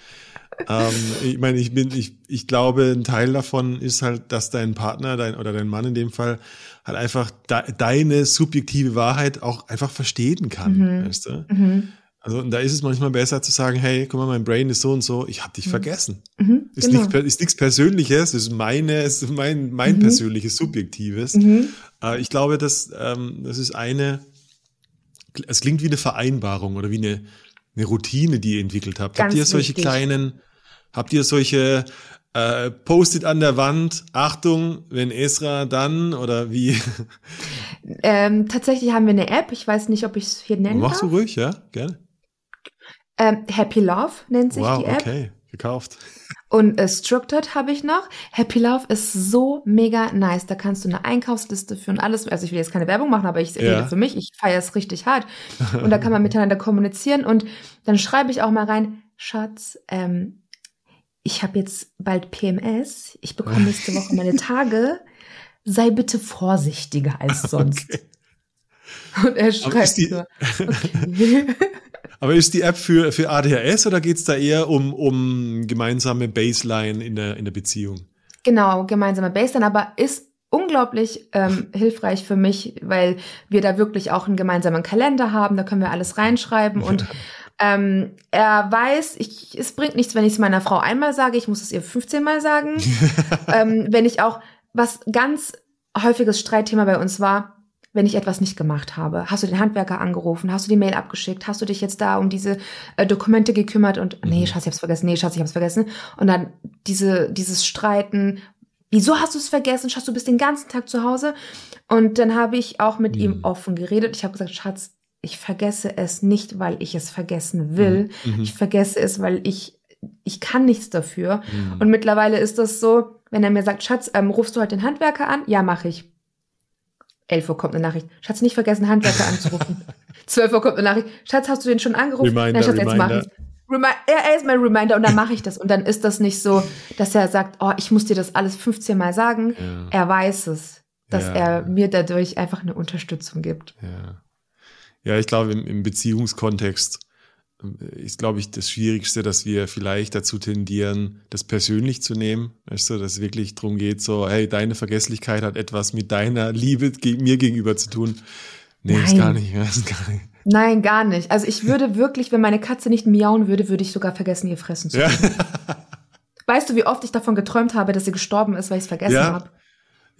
ähm, ich meine, ich bin, ich, ich glaube, ein Teil davon ist halt, dass dein Partner, dein, oder dein Mann in dem Fall, halt einfach de, deine subjektive Wahrheit auch einfach verstehen kann, mhm. weißt du? Mhm. Also, da ist es manchmal besser zu sagen, hey, guck mal, mein Brain ist so und so, ich habe dich mhm. vergessen. Mhm. ist, genau. nicht, ist nichts Persönliches, ist meine, ist mein, mein Mhm. persönliches, Subjektives. Mhm. Äh, ich glaube, dass ähm, das ist eine, es klingt wie eine Vereinbarung oder wie eine, eine Routine, die ihr entwickelt habt. Ganz habt ihr solche wichtig. kleinen, habt ihr solche äh, Post-it an der Wand, Achtung, wenn Esra dann oder wie? Ähm, tatsächlich haben wir eine App, ich weiß nicht, ob ich es hier nennen Machst du darf. ruhig, ja? Gerne. Ähm, Happy Love nennt sich Wow, die App. okay, gekauft. Und äh, Structured habe ich noch. Happy Love ist so mega nice. Da kannst du eine Einkaufsliste führen, alles. Also ich will jetzt keine Werbung machen, aber ich Ja. rede für mich. Ich feiere es richtig hart. Und da kann man miteinander kommunizieren. Und dann schreibe ich auch mal rein, Schatz, ähm, ich habe jetzt bald PMS. Ich bekomme nächste Woche meine Tage. Sei bitte vorsichtiger als sonst. Okay. Und er schreibt die- nur, okay. Aber ist die App für, für ADHS oder geht's da eher um, um gemeinsame Baseline in der, in der Beziehung? Genau, gemeinsame Baseline, aber ist unglaublich ähm, hilfreich für mich, weil wir da wirklich auch einen gemeinsamen Kalender haben, da können wir alles reinschreiben und ähm, er weiß, ich, es bringt nichts, wenn ich es meiner Frau einmal sage, ich muss es ihr 15 Mal sagen. ähm, wenn ich auch, was ganz häufiges Streitthema bei uns war, wenn ich etwas nicht gemacht habe. Hast du den Handwerker angerufen? Hast du die Mail abgeschickt? Hast du dich jetzt da um diese äh, Dokumente gekümmert? Und nee, Mhm. Schatz, ich hab's vergessen. Nee, Schatz, ich hab's vergessen. Und dann diese, dieses Streiten. Wieso hast du es vergessen? Schatz, du bist den ganzen Tag zu Hause. Und dann habe ich auch mit Mhm. ihm offen geredet. Ich habe gesagt, Schatz, ich vergesse es nicht, weil ich es vergessen will. Mhm. Ich vergesse es, weil ich, ich kann nichts dafür. Mhm. Und mittlerweile ist das so, wenn er mir sagt, Schatz, ähm, rufst du heute den Handwerker an? Ja, mache ich. 11 Uhr kommt eine Nachricht. Schatz, nicht vergessen, Handwerker anzurufen. 12 Uhr kommt eine Nachricht. Schatz, hast du den schon angerufen? Reminder, Nein, Schatz, jetzt mach ich's. Remi er, ist mein Reminder und dann mache ich das. Und dann ist das nicht so, dass er sagt, oh, ich muss dir das alles 15 Mal sagen. Ja. Er weiß es, dass Ja. er mir dadurch einfach eine Unterstützung gibt. Ja, ja ich glaube, im, im Beziehungskontext ist, glaube ich, das Schwierigste, dass wir vielleicht dazu tendieren, das persönlich zu nehmen. Weißt du, dass es wirklich darum geht, so, hey, deine Vergesslichkeit hat etwas mit deiner Liebe mir gegenüber zu tun. Nee, ist Nein. gar nicht, ist gar nicht. Nein, gar nicht. Also ich würde wirklich, wenn meine Katze nicht miauen würde, würde ich sogar vergessen, ihr fressen zu Ja, Weißt du, wie oft ich davon geträumt habe, dass sie gestorben ist, weil ich es vergessen Ja. habe?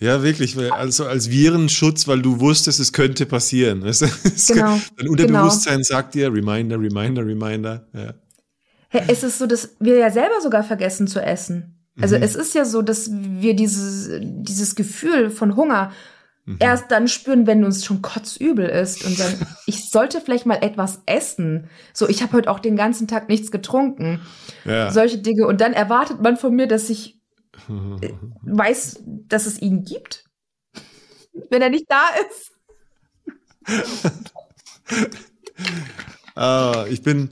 Ja wirklich, weil- also als Virenschutz, weil du wusstest, es könnte passieren. Weißt du? Genau, Dein Unterbewusstsein sagt dir, Reminder, Reminder, Reminder. Ja. Hey, es ist so, dass wir ja selber sogar vergessen zu essen. Also Mhm. es ist ja so, dass wir dieses, dieses Gefühl von Hunger Mhm. erst dann spüren, wenn uns schon kotzübel ist und dann, ich sollte vielleicht mal etwas essen. So, ich habe heute auch den ganzen Tag nichts getrunken. Ja. Solche Dinge. Und dann erwartet man von mir, dass ich weiß, dass es ihn gibt. Wenn er nicht da ist. Ah, ich bin,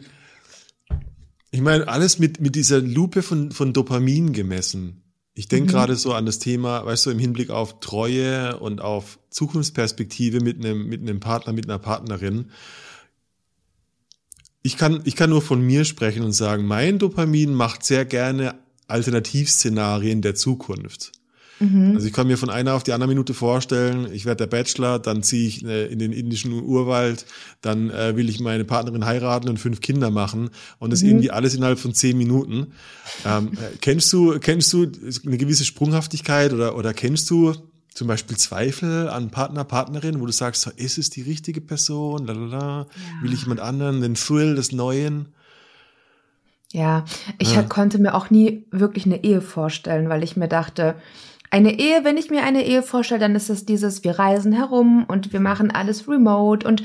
ich meine, alles mit, mit dieser Lupe von, von Dopamin gemessen. Ich denke Mhm. gerade so an das Thema, weißt du, im Hinblick auf Treue und auf Zukunftsperspektive mit einem, mit einem Partner, mit einer Partnerin. Ich kann, ich kann nur von mir sprechen und sagen, mein Dopamin macht sehr gerne Alternativszenarien der Zukunft. Mhm. Also ich kann mir von einer auf die andere Minute vorstellen, ich werde der Bachelor, dann ziehe ich äh, in den indischen Urwald, dann äh, will ich meine Partnerin heiraten und fünf Kinder machen und das Mhm. irgendwie alles innerhalb von zehn Minuten. Ähm, äh, kennst du, kennst du eine gewisse Sprunghaftigkeit oder, oder kennst du zum Beispiel Zweifel an Partner, Partnerin, wo du sagst, so, ist es die richtige Person, lalala, will ich jemand anderen, den Thrill des Neuen? Ja, ich Ja. konnte mir auch nie wirklich eine Ehe vorstellen, weil ich mir dachte, eine Ehe, wenn ich mir eine Ehe vorstelle, dann ist es dieses, wir reisen herum und wir machen alles remote und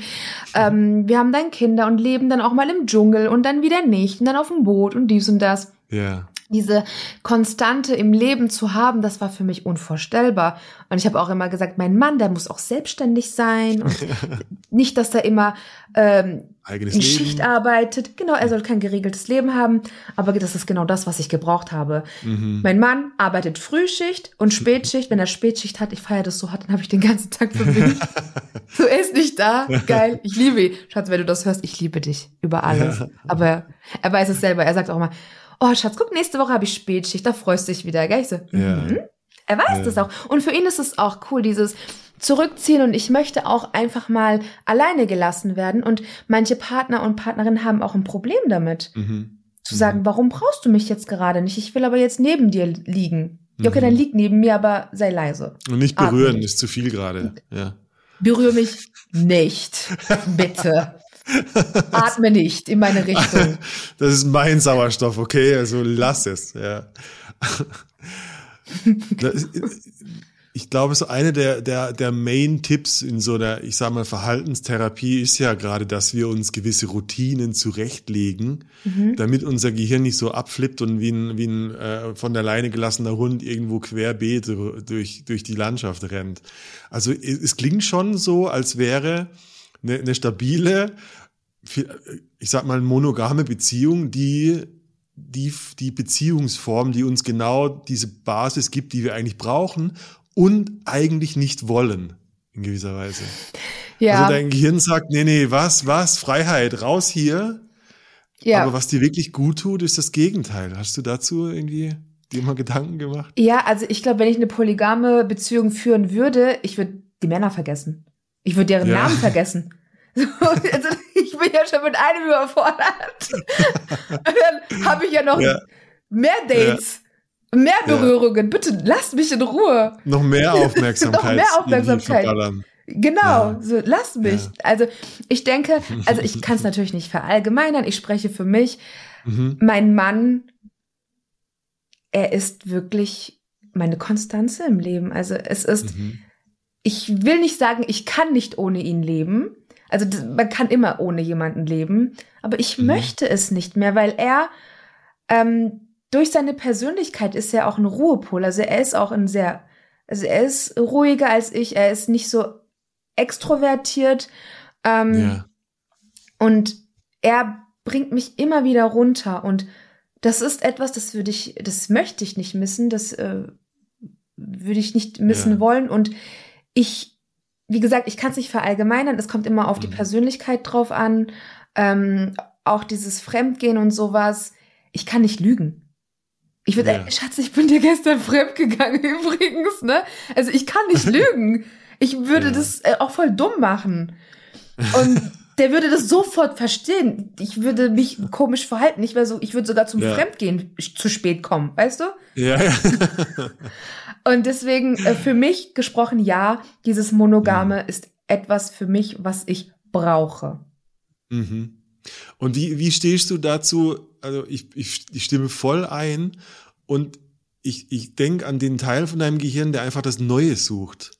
ähm, wir haben dann Kinder und leben dann auch mal im Dschungel und dann wieder nicht und dann auf dem Boot und dies und das. Ja. Diese Konstante im Leben zu haben, das war für mich unvorstellbar. Und ich habe auch immer gesagt, mein Mann, der muss auch selbstständig sein und nicht, dass er immer ähm, Eigenes in Leben. Schicht arbeitet. Genau, er soll kein geregeltes Leben haben. Aber das ist genau das, was ich gebraucht habe. Mhm. Mein Mann arbeitet Frühschicht und Spätschicht. Wenn er Spätschicht hat, ich feiere das so hart, dann habe ich den ganzen Tag für mich. so, er ist nicht da. Geil. Ich liebe ihn. Schatz, wenn du das hörst, ich liebe dich über alles. Aber er weiß es selber. Er sagt auch mal, oh Schatz, guck, nächste Woche habe ich Spätschicht. Da freust du dich wieder. Gell? Ich so, Ja. mhm. Er weiß Ja. das auch. Und für ihn ist es auch cool, dieses Zurückziehen und ich möchte auch einfach mal alleine gelassen werden. Und manche Partner und Partnerinnen haben auch ein Problem damit. Mhm. Zu sagen, mhm. warum brauchst du mich jetzt gerade nicht? Ich will aber jetzt neben dir liegen. Ja, okay, mhm. dann lieg neben mir, aber sei leise. Und nicht berühren, Atme. ist zu viel gerade. Ja. Berühre mich nicht, bitte. Atme nicht in meine Richtung. Das ist mein Sauerstoff, okay? Also lass es, ja. ich glaube, so eine der, der, der Main-Tipps in so einer, ich sage mal, Verhaltenstherapie ist ja gerade, dass wir uns gewisse Routinen zurechtlegen, mhm. damit unser Gehirn nicht so abflippt und wie ein, wie ein äh, von der Leine gelassener Hund irgendwo querbeet durch, durch die Landschaft rennt. Also es klingt schon so, als wäre eine, eine stabile, ich sag mal, monogame Beziehung, die die, die Beziehungsform, die uns genau diese Basis gibt, die wir eigentlich brauchen und eigentlich nicht wollen, in gewisser Weise. Ja. Also dein Gehirn sagt, nee, nee, was, was, Freiheit, raus hier. Ja. Aber was dir wirklich gut tut, ist das Gegenteil. Hast du dazu irgendwie dir mal Gedanken gemacht? Ja, also ich glaube, wenn ich eine polygame Beziehung führen würde, ich würde die Männer vergessen. Ich würde deren ja. Namen vergessen. also ich bin ja schon mit einem überfordert. Und dann habe ich ja noch ja. mehr Dates. Mehr Berührungen. Ja. Bitte lasst mich in Ruhe. Noch mehr Aufmerksamkeit. Noch mehr Aufmerksamkeit. Genau, ja. so lasst mich. Ja. Also ich denke, also ich kann es natürlich nicht verallgemeinern, ich spreche für mich. Mhm. Mein Mann, er ist wirklich meine Konstanze im Leben. Also es ist, mhm. Ich will nicht sagen, ich kann nicht ohne ihn leben. Also man kann immer ohne jemanden leben, aber ich mhm. möchte es nicht mehr, weil er ähm, durch seine Persönlichkeit ist er auch ein Ruhepol. Also er ist auch ein sehr, also er ist ruhiger als ich, er ist nicht so extrovertiert. Ähm, ja. Und er bringt mich immer wieder runter. Und das ist etwas, das würde ich, das möchte ich nicht missen, das äh, würde ich nicht missen ja. wollen. Und ich, wie gesagt, ich kann es nicht verallgemeinern, es kommt immer auf mhm. die Persönlichkeit drauf an. Ähm, auch dieses Fremdgehen und sowas. Ich kann nicht lügen. Ich würde, ja. Schatz, ich bin dir gestern fremd gegangen übrigens, ne? Also ich kann nicht lügen. Ich würde ja. das äh, auch voll dumm machen. Und der würde das sofort verstehen. Ich würde mich komisch verhalten. Ich wäre so, ich würde sogar zum ja. Fremdgehen zu spät kommen, weißt du? Ja. Und deswegen äh, für mich gesprochen, ja, dieses Monogame mhm. ist etwas für mich, was ich brauche. Mhm. Und wie, wie stehst du dazu? Also ich, ich, ich stimme voll ein und ich, ich denke an den Teil von deinem Gehirn, der einfach das Neue sucht.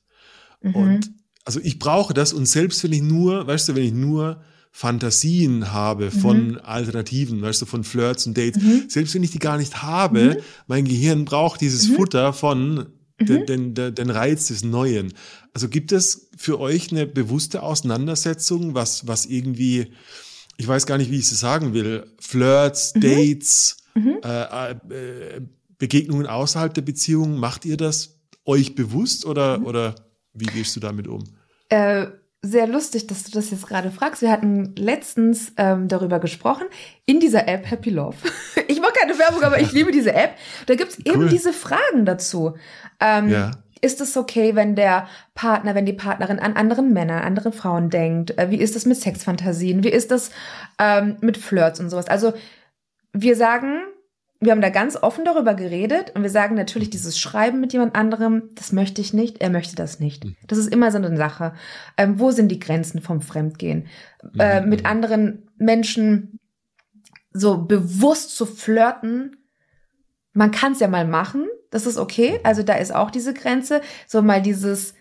Mhm. Und also ich brauche das und selbst wenn ich nur, weißt du, wenn ich nur Fantasien habe von mhm. Alternativen, weißt du, von Flirts und Dates, mhm. selbst wenn ich die gar nicht habe, mhm. mein Gehirn braucht dieses mhm. Futter von den, den, den, den Reiz des Neuen. Also gibt es für euch eine bewusste Auseinandersetzung, was, was irgendwie ich weiß gar nicht, wie ich es sagen will, Flirts, mhm. Dates, mhm. Äh, äh, Begegnungen außerhalb der Beziehung, macht ihr das euch bewusst oder, mhm. oder wie gehst du damit um? Äh, sehr lustig, dass du das jetzt gerade fragst. Wir hatten letztens ähm, darüber gesprochen in dieser App Happy Love. ich mache keine Werbung, aber ich liebe diese App. Da gibt's cool. eben diese Fragen dazu. Ähm, ja ist es okay, wenn der Partner, wenn die Partnerin an anderen Männer, andere Frauen denkt? Äh, wie ist das mit Sexfantasien? Wie ist das ähm, mit Flirts und sowas? Also wir sagen, wir haben da ganz offen darüber geredet und wir sagen natürlich, dieses Schreiben mit jemand anderem, das möchte ich nicht, er möchte das nicht. Mhm. Das ist immer so eine Sache. Ähm, wo sind die Grenzen vom Fremdgehen? Äh, mhm. mit anderen Menschen so bewusst zu flirten, man kann es ja mal machen, das ist okay. Also da ist auch diese Grenze. So mal dieses,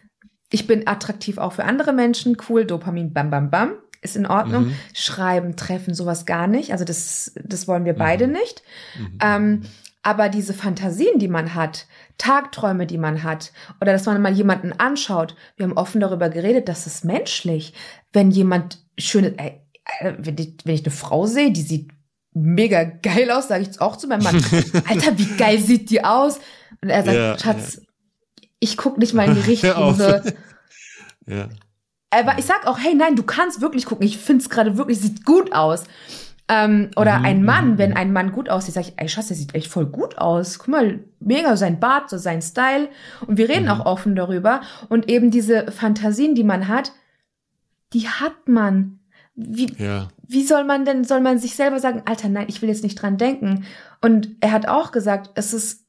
ich bin attraktiv auch für andere Menschen, cool, Dopamin, bam, bam, bam, ist in Ordnung. Mhm. Schreiben, treffen, sowas gar nicht. Also das, das wollen wir beide mhm. nicht. Mhm. Ähm, aber diese Fantasien, die man hat, Tagträume, die man hat, oder dass man mal jemanden anschaut, wir haben offen darüber geredet, das ist menschlich. Wenn jemand schöne, ey, wenn ich, wenn ich eine Frau sehe, die sieht mega geil aus, sage ich jetzt auch zu meinem Mann. Alter, wie geil sieht die aus? Und er sagt, ja, Schatz, ja. ich guck nicht mal in die Richtung. So. ja. Aber ich sag auch, hey, nein, du kannst wirklich gucken. Ich find's gerade wirklich, sieht gut aus. Ähm, oder mhm. ein Mann, wenn ein Mann gut aussieht, sag ich, ey Schatz, der sieht echt voll gut aus. Guck mal, mega sein Bart, so sein Style. Und wir reden mhm. auch offen darüber. Und eben diese Fantasien, die man hat, die hat man Wie, Ja. wie soll man denn, soll man sich selber sagen, Alter, nein, ich will jetzt nicht dran denken. Und er hat auch gesagt, es ist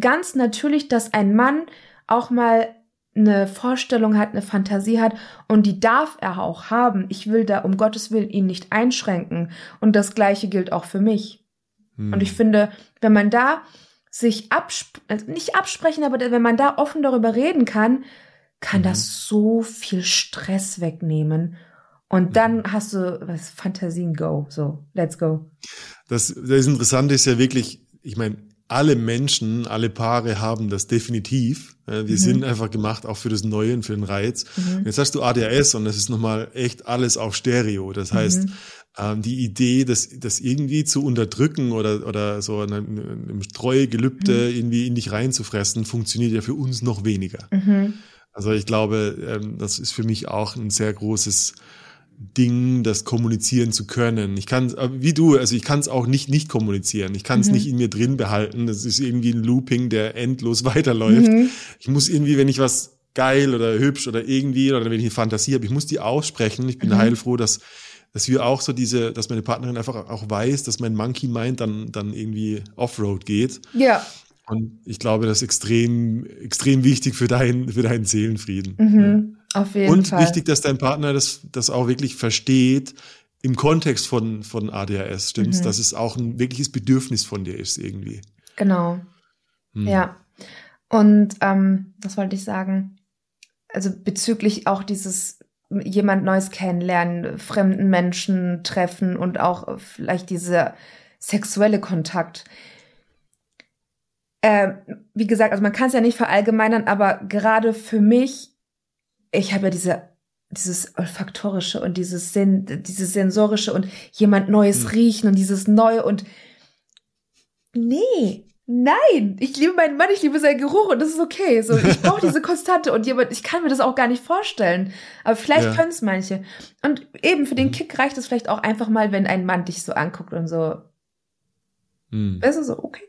ganz natürlich, dass ein Mann auch mal eine Vorstellung hat, eine Fantasie hat und die darf er auch haben. Ich will da um Gottes Willen ihn nicht einschränken. Und das Gleiche gilt auch für mich. Hm. Und ich finde, wenn man da sich absp also nicht absprechen, aber wenn man da offen darüber reden kann, kann Mhm. das so viel Stress wegnehmen. Und dann hast du was Fantasien go, so let's go. Das, das Interessante ist ja wirklich, ich meine, alle Menschen, alle Paare haben das definitiv. Wir Mhm. sind einfach gemacht auch für das Neue und für den Reiz. Mhm. Jetzt hast du ADHS und das ist nochmal echt alles auf Stereo. Das heißt, Mhm. ähm, die Idee, das, das irgendwie zu unterdrücken oder, oder so in einem einem Treuegelübde Mhm. irgendwie in dich reinzufressen, funktioniert ja für uns noch weniger. Mhm. Also ich glaube, ähm, das ist für mich auch ein sehr großes Ding, das kommunizieren zu können. Ich kann, äh, wie du, also ich kann es auch nicht nicht kommunizieren. Ich kann es Mhm. nicht in mir drin behalten. Das ist irgendwie ein Looping, der endlos weiterläuft. Mhm. Ich muss irgendwie, wenn ich was geil oder hübsch oder irgendwie oder wenn ich eine Fantasie habe, ich muss die aussprechen. Ich bin Mhm. heilfroh, dass dass wir auch so diese, dass meine Partnerin einfach auch weiß, dass mein Monkey Mind dann dann irgendwie Offroad geht. Ja. Und ich glaube, das ist extrem extrem wichtig für deinen für deinen Seelenfrieden. Mhm. Auf jeden Und Fall. wichtig, dass dein Partner das, das auch wirklich versteht im Kontext von, von ADHS, stimmt's? Mhm. Dass es auch ein wirkliches Bedürfnis von dir ist irgendwie. Genau. Hm. Ja. Und ähm, was wollte ich sagen? Also bezüglich auch dieses jemand Neues kennenlernen, fremden Menschen treffen und auch vielleicht dieser sexuelle Kontakt. Ähm, wie gesagt, also man kann es ja nicht verallgemeinern, aber gerade für mich, ich habe ja diese dieses olfaktorische und dieses Sen dieses sensorische und jemand Neues Hm. riechen und dieses Neue und nee, nein, ich liebe meinen Mann, ich liebe seinen Geruch und das ist okay. So, ich brauche diese Konstante und jemand, ich kann mir das auch gar nicht vorstellen. Aber vielleicht Ja. können es manche. Und eben für den Mhm. Kick reicht es vielleicht auch einfach mal, wenn ein Mann dich so anguckt und so, Hm. weißt du, so, okay,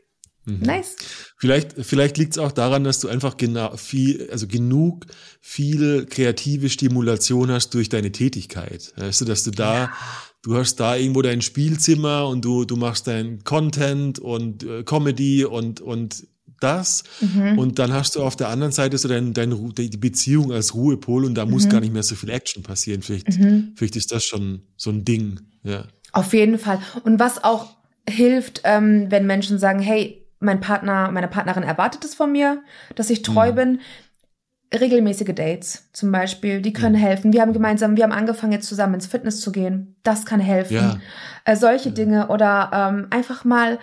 Mhm. nice. Vielleicht, vielleicht liegt es auch daran, dass du einfach genau viel, also genug viel kreative Stimulation hast durch deine Tätigkeit. Weißt du, dass du da, du hast da irgendwo dein Spielzimmer und du, du machst dein Content und äh, Comedy und, und das. Mhm. Und dann hast du auf der anderen Seite so dein, dein, die Beziehung als Ruhepol und da muss Mhm. gar nicht mehr so viel Action passieren. Vielleicht, Mhm. vielleicht ist das schon so ein Ding. Ja. Auf jeden Fall. Und was auch hilft, ähm, wenn Menschen sagen, hey, mein Partner, meine Partnerin erwartet es von mir, dass ich treu Mhm. bin. Regelmäßige Dates zum Beispiel, die können Mhm. helfen. Wir haben gemeinsam, wir haben angefangen jetzt zusammen ins Fitness zu gehen. Das kann helfen. Ja. Äh, solche Ja. Dinge oder ähm, einfach mal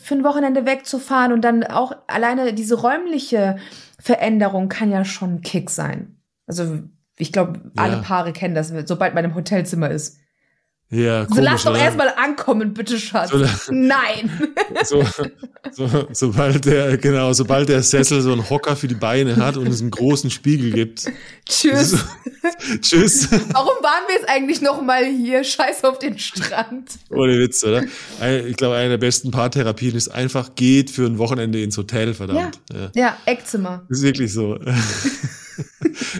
für ein Wochenende wegzufahren und dann auch alleine diese räumliche Veränderung kann ja schon ein Kick sein. Also ich glaube, alle Ja. Paare kennen das, sobald man im Hotelzimmer ist. Ja, So lass doch erstmal ankommen, bitte Schatz. So- Nein. So, so, sobald der, genau, sobald der Sessel so einen Hocker für die Beine hat und es einen großen Spiegel gibt. Tschüss. Tschüss. Warum waren wir jetzt eigentlich noch mal hier? Scheiß auf den Strand. Ohne Witz, oder? Ich glaube, eine der besten Paartherapien ist einfach, geht für ein Wochenende ins Hotel, verdammt. Ja. Ja, Eckzimmer. Das ist wirklich so.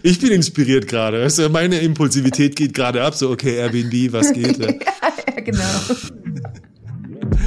Ich bin inspiriert gerade. Du, meine Impulsivität geht gerade ab. So, okay, Airbnb, was geht? Ja, genau.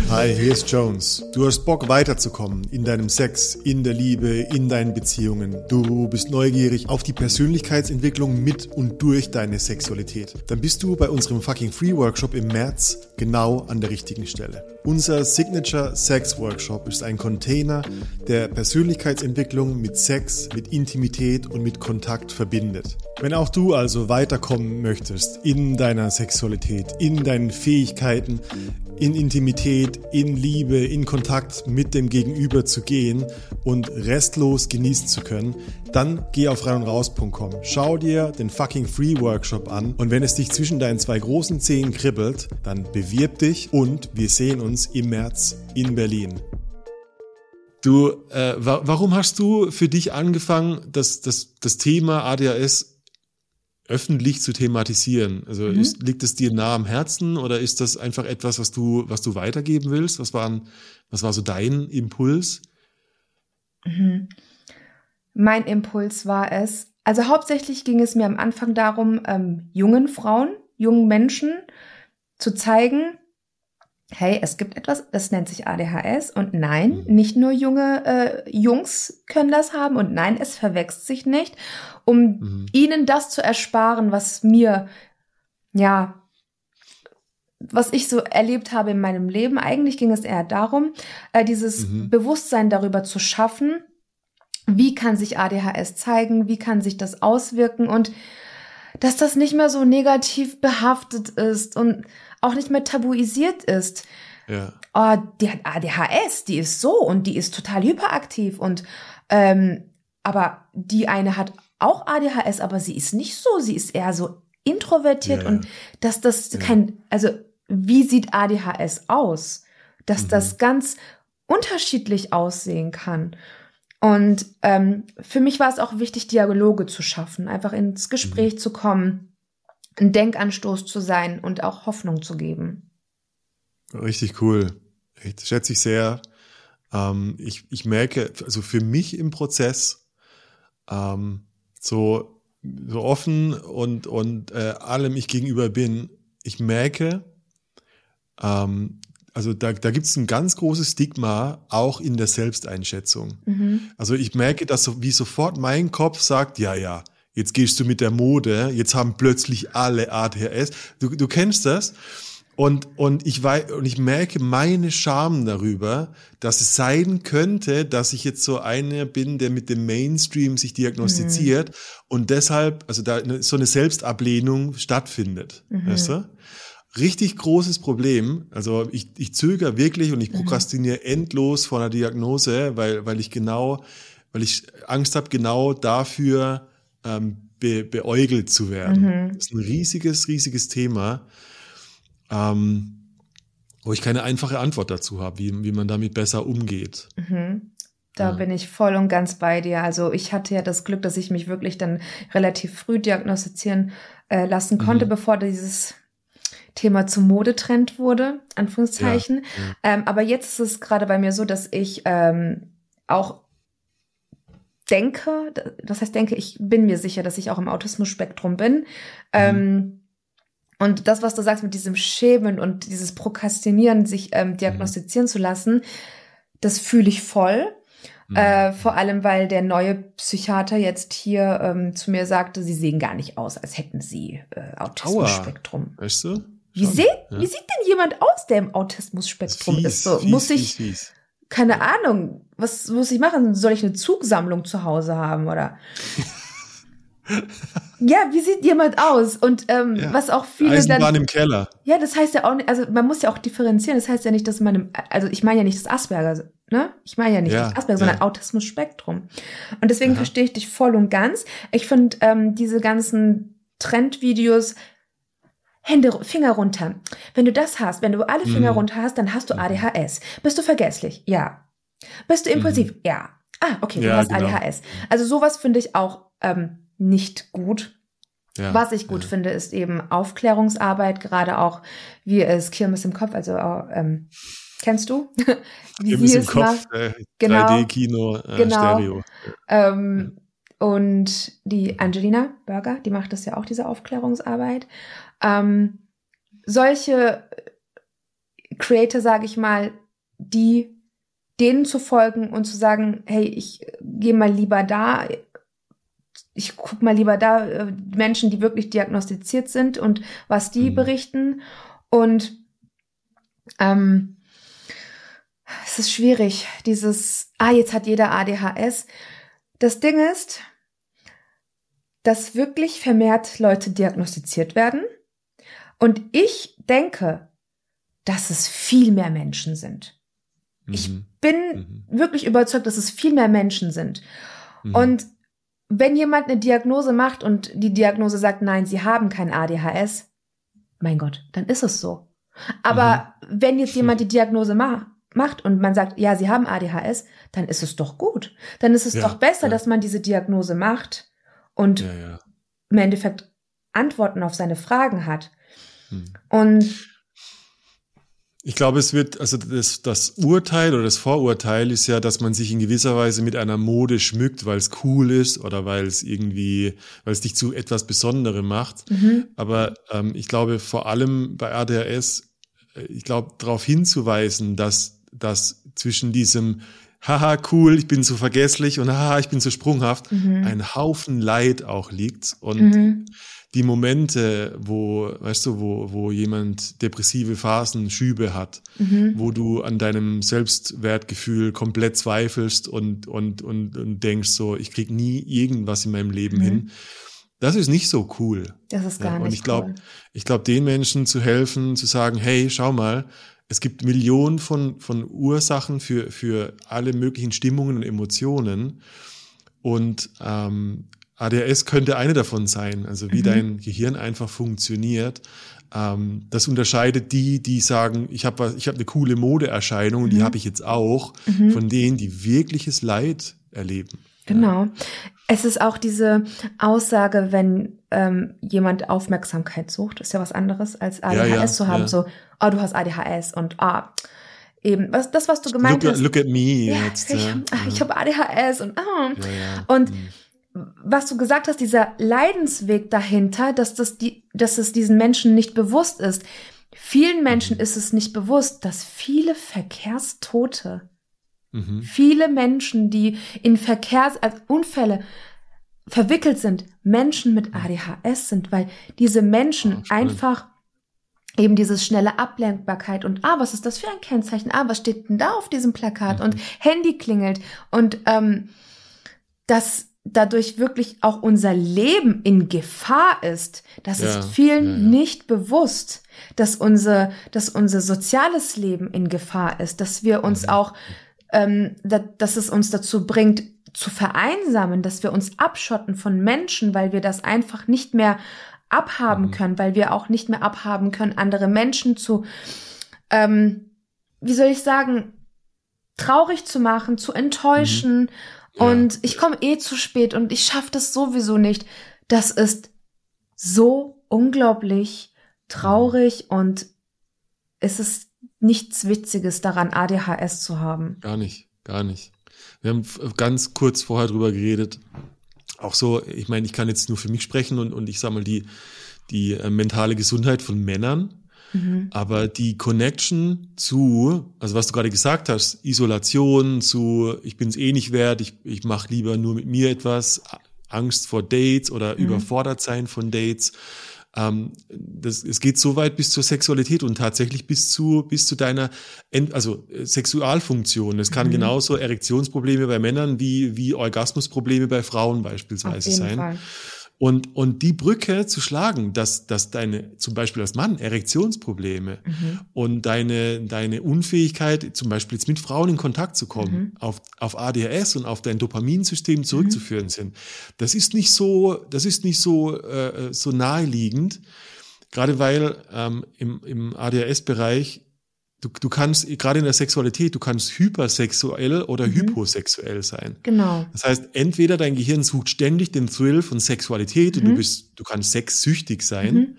Hi, hier ist Jones. Du hast Bock weiterzukommen in deinem Sex, in der Liebe, in deinen Beziehungen. Du bist neugierig auf die Persönlichkeitsentwicklung mit und durch deine Sexualität. Dann bist du bei unserem fucking Free Workshop im März genau an der richtigen Stelle. Unser Signature Sex Workshop ist ein Container, der Persönlichkeitsentwicklung mit Sex, mit Intimität und mit Kontakt verbindet. Wenn auch du also weiterkommen möchtest in deiner Sexualität, in deinen Fähigkeiten, in Intimität, in Liebe, in Kontakt mit dem Gegenüber zu gehen und restlos genießen zu können, dann geh auf reinundraus.com. Schau dir den fucking Free Workshop an und wenn es dich zwischen deinen zwei großen Zehen kribbelt, dann bewirb dich und wir sehen uns im März in Berlin. Du, äh, wa warum hast du für dich angefangen, das, das, das Thema ADHS öffentlich zu thematisieren? Also Mhm. ist, liegt es dir nah am Herzen oder ist das einfach etwas, was du, was du weitergeben willst? Was waren, was war so dein Impuls? Mhm. Mein Impuls war es, also hauptsächlich ging es mir am Anfang darum, ähm, jungen Frauen jungen Menschen zu zeigen, hey, es gibt etwas, das nennt sich ADHS und nein, Mhm. nicht nur junge äh, Jungs können das haben und nein, es verwechselt sich nicht, um Mhm. ihnen das zu ersparen, was mir, ja, was ich so erlebt habe in meinem Leben. Eigentlich ging es eher darum, äh, dieses Mhm. Bewusstsein darüber zu schaffen, wie kann sich ADHS zeigen, wie kann sich das auswirken und dass das nicht mehr so negativ behaftet ist und auch nicht mehr tabuisiert ist. Ja. Oh, die hat ADHS, die ist so und die ist total hyperaktiv und ähm, aber die eine hat auch ADHS, aber sie ist nicht so, sie ist eher so introvertiert Ja, und ja. dass das Ja. kein, also wie sieht ADHS aus? Dass Mhm. das ganz unterschiedlich aussehen kann. Und ähm, für mich war es auch wichtig, Dialoge zu schaffen, einfach ins Gespräch zu kommen, ein Denkanstoß zu sein und auch Hoffnung zu geben. Richtig cool. Echt, schätze ich sehr. Ähm, ich, ich merke, also für mich im Prozess, ähm, so, so offen und, und äh, allem ich gegenüber bin, ich merke, ähm, also da, da gibt es ein ganz großes Stigma auch in der Selbsteinschätzung. Mhm. Also ich merke, dass so, wie sofort mein Kopf sagt, ja, ja, jetzt gehst du mit der Mode, jetzt haben plötzlich alle ADHS. Du, du kennst das? Und, und, ich weiß, und ich merke meine Scham darüber, dass es sein könnte, dass ich jetzt so einer bin, der mit dem Mainstream sich diagnostiziert und deshalb, also da so eine Selbstablehnung stattfindet. Weißt du? Richtig großes Problem. Also ich, ich zögere wirklich und ich prokrastiniere endlos vor einer Diagnose, weil, weil ich genau, weil ich Angst habe, genau dafür ähm, be, beäugelt zu werden. Das ist ein riesiges, riesiges Thema, ähm, wo ich keine einfache Antwort dazu habe, wie, wie man damit besser umgeht. Mhm. Da bin ich voll und ganz bei dir. Also ich hatte ja das Glück, dass ich mich wirklich dann relativ früh diagnostizieren äh, lassen konnte, Mhm. bevor dieses Thema zum Modetrend wurde, Anführungszeichen. Ja, Ähm, aber jetzt ist es gerade bei mir so, dass ich ähm, auch denke, das heißt denke, ich bin mir sicher, dass ich auch im Autismus-Spektrum bin. Ähm, und das, was du sagst mit diesem Schämen und dieses Prokrastinieren, sich ähm, diagnostizieren zu lassen, das fühle ich voll. Mhm. Äh, vor allem, weil der neue Psychiater jetzt hier ähm, zu mir sagte, sie sehen gar nicht aus, als hätten sie äh, Autismus-Spektrum. Weißt du? Wie, Schon, sieht, ja. wie sieht denn jemand aus, der im Autismus-Spektrum Fies, ist? So, fies, muss ich, fies. keine Ahnung, was muss ich machen? Soll ich eine Zugsammlung zu Hause haben oder? ja, wie sieht jemand aus? Und ähm, Ja. was auch viele Eisenbahn dann. im Keller. Ja, das heißt ja auch nicht, also man muss ja auch differenzieren. Das heißt ja nicht, dass man, im, also ich meine ja nicht das Asperger, ne? Ich meine ja nicht Ja, das Asperger, ja. sondern Autismus-Spektrum. Und deswegen verstehe ich dich voll und ganz. Ich finde ähm, diese ganzen Trendvideos, Hände, Finger runter. Wenn du das hast, wenn du alle Finger Mhm. runter hast, dann hast du Mhm. ADHS. Bist du vergesslich? Ja. Bist du impulsiv? Ja. Ah, okay, du Ja, hast genau. ADHS. Also sowas finde ich auch ähm, nicht gut. Ja, Was ich gut ja. finde, ist eben Aufklärungsarbeit, gerade auch wie es Kirmes im Kopf, also ähm, kennst du? wie Kirmes im es Kopf, äh, Genau. 3D-Kino, äh, Genau. Stereo. Ähm, und die Angelina Burger, die macht das ja auch, diese Aufklärungsarbeit. Ähm, solche Creator, sage ich mal, die denen zu folgen und zu sagen, hey, ich gehe mal lieber da, ich guck mal lieber da, äh, Menschen, die wirklich diagnostiziert sind und was die Mhm. berichten. Und ähm, es ist schwierig, dieses, ah, jetzt hat jeder ADHS. Das Ding ist, dass wirklich vermehrt Leute diagnostiziert werden. Und ich denke, dass es viel mehr Menschen sind. Ich Mhm. bin Mhm. wirklich überzeugt, dass es viel mehr Menschen sind. Mhm. Und wenn jemand eine Diagnose macht und die Diagnose sagt, nein, sie haben kein ADHS, mein Gott, dann ist es so. Aber wenn jetzt jemand die Diagnose ma macht und man sagt, ja, sie haben ADHS, dann ist es doch gut. Dann ist es Ja, doch besser, ja. dass man diese Diagnose macht und ja. im Endeffekt Antworten auf seine Fragen hat. Mhm. Und Ich glaube, es wird, also das, das Urteil oder das Vorurteil ist ja, dass man sich in gewisser Weise mit einer Mode schmückt, weil es cool ist oder weil es irgendwie, weil es dich zu etwas Besonderem macht. Mhm. Aber ähm, ich glaube, vor allem bei ADHS, äh, ich glaube, darauf hinzuweisen, dass, dass zwischen diesem haha, cool, ich bin so vergesslich und haha, ich bin so sprunghaft, mhm. ein Haufen Leid auch liegt. Und mhm die Momente, wo, weißt du, wo, wo jemand depressive Phasen, Schübe hat, mhm. wo du an deinem Selbstwertgefühl komplett zweifelst und, und, und, und denkst so, ich krieg nie irgendwas in meinem Leben mhm. hin. Das ist nicht so cool. Das ist gar ja, nicht Und ich glaube, cool. ich glaube, den Menschen zu helfen, zu sagen, hey, schau mal, es gibt Millionen von, von Ursachen für, für alle möglichen Stimmungen und Emotionen. Und ähm, ADHS könnte eine davon sein, also wie mhm. dein Gehirn einfach funktioniert. Ähm, das unterscheidet die, die sagen, ich habe ich hab eine coole Modeerscheinung, mhm. die habe ich jetzt auch, mhm. von denen, die wirkliches Leid erleben. Genau. Ja. Es ist auch diese Aussage, wenn ähm, jemand Aufmerksamkeit sucht, ist ja was anderes als ADHS ja, ja, zu haben, so, oh, du hast ADHS und ah, eben, was, das, was du gemeint look, hast. Look at me. Ja, jetzt, ich, ja. ich habe ADHS und ah. Und mhm was du gesagt hast, dieser Leidensweg dahinter, dass das die, dass es diesen Menschen nicht bewusst ist. Vielen Menschen ist es nicht bewusst, dass viele Verkehrstote, mhm. viele Menschen, die in Verkehrsunfälle also verwickelt sind, Menschen mit ADHS sind, weil diese Menschen oh, einfach eben dieses schnelle Ablenkbarkeit und ah, was ist das für ein Kennzeichen? Ah, was steht denn da auf diesem Plakat? Mhm. Und Handy klingelt und ähm, das dadurch wirklich auch unser Leben in Gefahr ist. Das ja, ist vielen ja, ja. nicht bewusst, dass unser, dass unser soziales Leben in Gefahr ist, dass wir uns mhm. auch, ähm, da, dass es uns dazu bringt, zu vereinsamen, dass wir uns abschotten von Menschen, weil wir das einfach nicht mehr abhaben mhm. können, weil wir auch nicht mehr abhaben können, andere Menschen zu, ähm, wie soll ich sagen, traurig zu machen, zu enttäuschen. Mhm und ich komme eh zu spät und ich schaffe das sowieso nicht. Das ist so unglaublich traurig und es ist nichts Witziges daran, ADHS zu haben. Gar nicht, gar nicht. Wir haben ganz kurz vorher drüber geredet. Auch so, ich meine, ich kann jetzt nur für mich sprechen und, und ich sage mal, die, die äh, mentale Gesundheit von Männern Mhm. Aber die Connection zu, also was du gerade gesagt hast, Isolation zu, ich bin es eh nicht wert, ich, ich mache lieber nur mit mir etwas, Angst vor Dates oder mhm. überfordert sein von Dates. Ähm, das, es geht so weit bis zur Sexualität und tatsächlich bis zu, bis zu deiner, Ent, also äh, Sexualfunktion. Es kann mhm. genauso Erektionsprobleme bei Männern wie, wie Orgasmusprobleme bei Frauen beispielsweise sein. Fall. Und, und die Brücke zu schlagen, dass, dass deine, zum Beispiel als Mann, Erektionsprobleme mhm. und deine, deine Unfähigkeit, zum Beispiel jetzt mit Frauen in Kontakt zu kommen, mhm. auf, auf ADHS und auf dein Dopaminsystem zurückzuführen mhm. sind. Das ist nicht so, das ist nicht so, äh, so naheliegend, gerade weil ähm, im, im ADHS-Bereich Du, du kannst, gerade in der Sexualität, du kannst hypersexuell oder mhm. hyposexuell sein. Genau. Das heißt, entweder dein Gehirn sucht ständig den Thrill von Sexualität mhm. und du mhm. bist, du kannst sexsüchtig sein, mhm.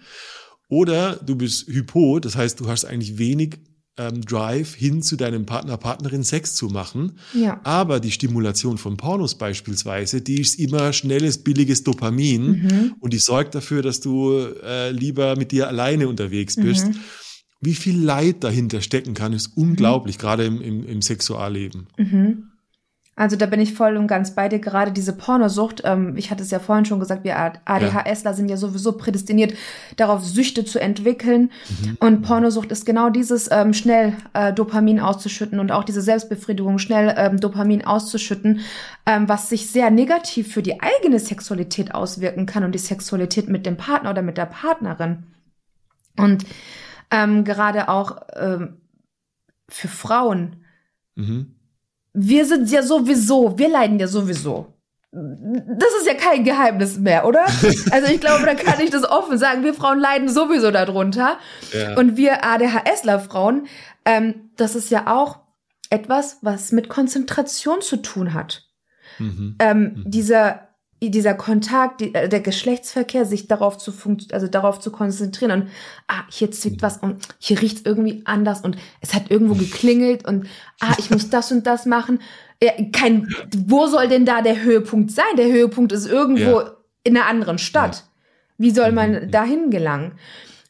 oder du bist hypo, das heißt, du hast eigentlich wenig ähm, Drive hin zu deinem Partner, Partnerin Sex zu machen. Ja. Aber die Stimulation von Pornos beispielsweise, die ist immer schnelles, billiges Dopamin mhm. und die sorgt dafür, dass du äh, lieber mit dir alleine unterwegs bist. Mhm wie viel Leid dahinter stecken kann, ist unglaublich, mhm. gerade im, im, im Sexualleben. Mhm. Also da bin ich voll und ganz bei dir. Gerade diese Pornosucht, ähm, ich hatte es ja vorhin schon gesagt, wir ADHSler ja. sind ja sowieso prädestiniert, darauf Süchte zu entwickeln. Mhm. Und Pornosucht ist genau dieses ähm, schnell äh, Dopamin auszuschütten und auch diese Selbstbefriedigung schnell ähm, Dopamin auszuschütten, ähm, was sich sehr negativ für die eigene Sexualität auswirken kann und die Sexualität mit dem Partner oder mit der Partnerin. Und ähm, gerade auch ähm, für Frauen. Mhm. Wir sind ja sowieso, wir leiden ja sowieso. Das ist ja kein Geheimnis mehr, oder? Also ich glaube, da kann ich das offen sagen. Wir Frauen leiden sowieso darunter. Ja. Und wir ADHSler-Frauen, ähm, das ist ja auch etwas, was mit Konzentration zu tun hat. Mhm. Ähm, mhm. Dieser dieser Kontakt, die, äh, der Geschlechtsverkehr, sich darauf zu also darauf zu konzentrieren und ah, hier zwickt was und hier riecht's irgendwie anders und es hat irgendwo geklingelt und ah, ich muss das und das machen. Ja, kein, wo soll denn da der Höhepunkt sein? Der Höhepunkt ist irgendwo Ja. in einer anderen Stadt. Wie soll man dahin gelangen?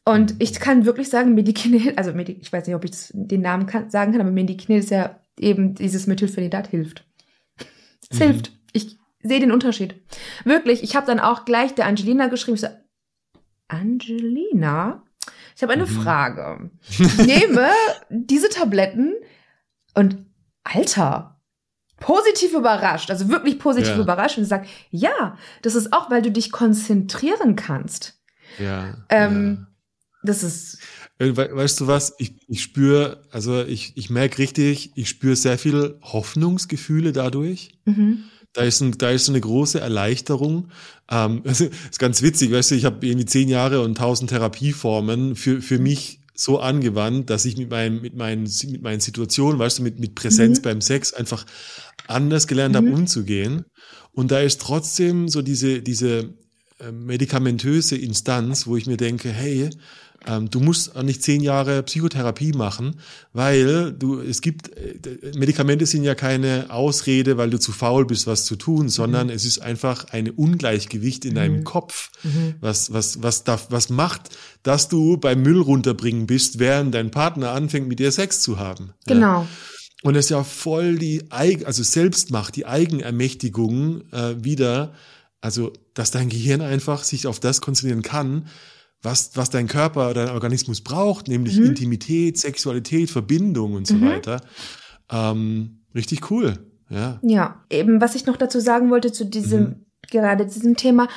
Und ich kann wirklich sagen, Medikinel, also Medi ich weiß nicht, ob ich den Namen kann, sagen kann, aber Medikinel ist ja eben dieses Methylphenidat hilft. Es hilft. Ich sehe den Unterschied. Wirklich, ich habe dann auch gleich der Angelina geschrieben, ich so, Angelina, ich habe eine Frage. Ich nehme diese Tabletten und Alter, positiv überrascht, also wirklich positiv Ja. überrascht und sagt, ja, das ist auch, weil du dich konzentrieren kannst. Ja. Ähm, Das ist, ja. Äh, we- Weißt du was? Ich, ich spüre, also ich, ich merke richtig, ich spüre sehr viel Hoffnungsgefühle dadurch. mhm. Da ist, ein, da ist so eine große Erleichterung. Ähm, also, ist ganz witzig, weißt du, ich habe irgendwie zehn Jahre und tausend Therapieformen für, für mich so angewandt, dass ich mit meinen, mit meinen, mit meinen Situationen, weißt du, mit, mit Präsenz Mhm. beim Sex einfach anders gelernt habe, umzugehen. Und da ist trotzdem so diese, diese medikamentöse Instanz, wo ich mir denke, hey, ähm, du musst nicht zehn Jahre Psychotherapie machen, weil du, es gibt, äh, Medikamente sind ja keine Ausrede, weil du zu faul bist, was zu tun, sondern es ist einfach ein Ungleichgewicht in deinem Kopf, was, was, was darf, was macht, dass du beim Müll runterbringen bist, während dein Partner anfängt, mit dir Sex zu haben. Ja. genau. Und es ist ja voll die Eigen, also Selbstmacht, die Eigenermächtigung äh, wieder, also dass dein Gehirn einfach sich auf das konzentrieren kann, was, was dein Körper oder dein Organismus braucht, nämlich Intimität, Sexualität, Verbindung und so weiter. Ähm, richtig cool. Ja. Ja, eben, was ich noch dazu sagen wollte zu diesem, Mhm. gerade diesem Thema,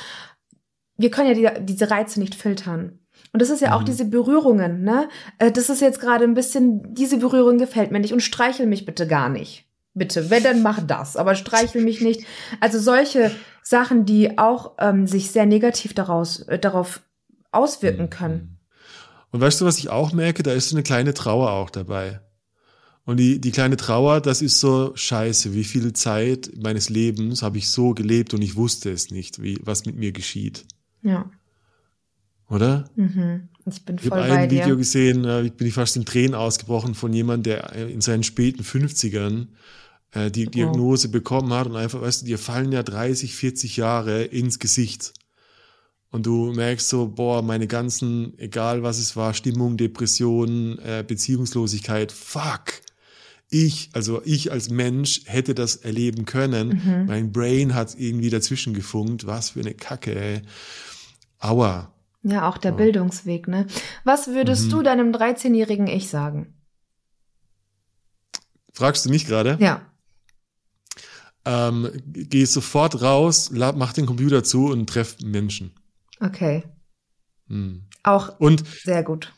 wir können ja die, diese Reize nicht filtern. Und das ist ja auch Mhm. diese Berührungen, ne? Äh, Das ist jetzt gerade ein bisschen, diese Berührung gefällt mir nicht und streichel mich bitte gar nicht. Bitte, wenn, dann mach das, aber streichel mich nicht. Also solche Sachen, die auch ähm, sich sehr negativ daraus, äh, darauf auswirken Mhm. können. Und weißt du, was ich auch merke? Da ist so eine kleine Trauer auch dabei. Und die, die kleine Trauer, das ist so scheiße. Wie viel Zeit meines Lebens habe ich so gelebt und ich wusste es nicht, wie, was mit mir geschieht. Ja. Oder? Mhm. Ich bin Ich habe voll ein Video dir. gesehen, äh, ich bin ich fast in Tränen ausgebrochen von jemandem, der in seinen späten 50ern äh, die Diagnose bekommen hat und einfach, weißt du, dir fallen ja 30, 40 Jahre ins Gesicht. Und du merkst so, boah, meine ganzen, egal was es war, Stimmung, Depression, äh, Beziehungslosigkeit, fuck. Ich, also ich als Mensch hätte das erleben können. Mhm. Mein Brain hat irgendwie dazwischen gefunkt. Was für eine Kacke, ey. Aua. Ja, auch der Bildungsweg, ne? Was würdest Mhm. du deinem 13-jährigen Ich sagen? Fragst du mich gerade? Ja. Ähm, geh sofort raus, mach den Computer zu und treff Menschen. Okay. Hm. Auch Und sehr gut.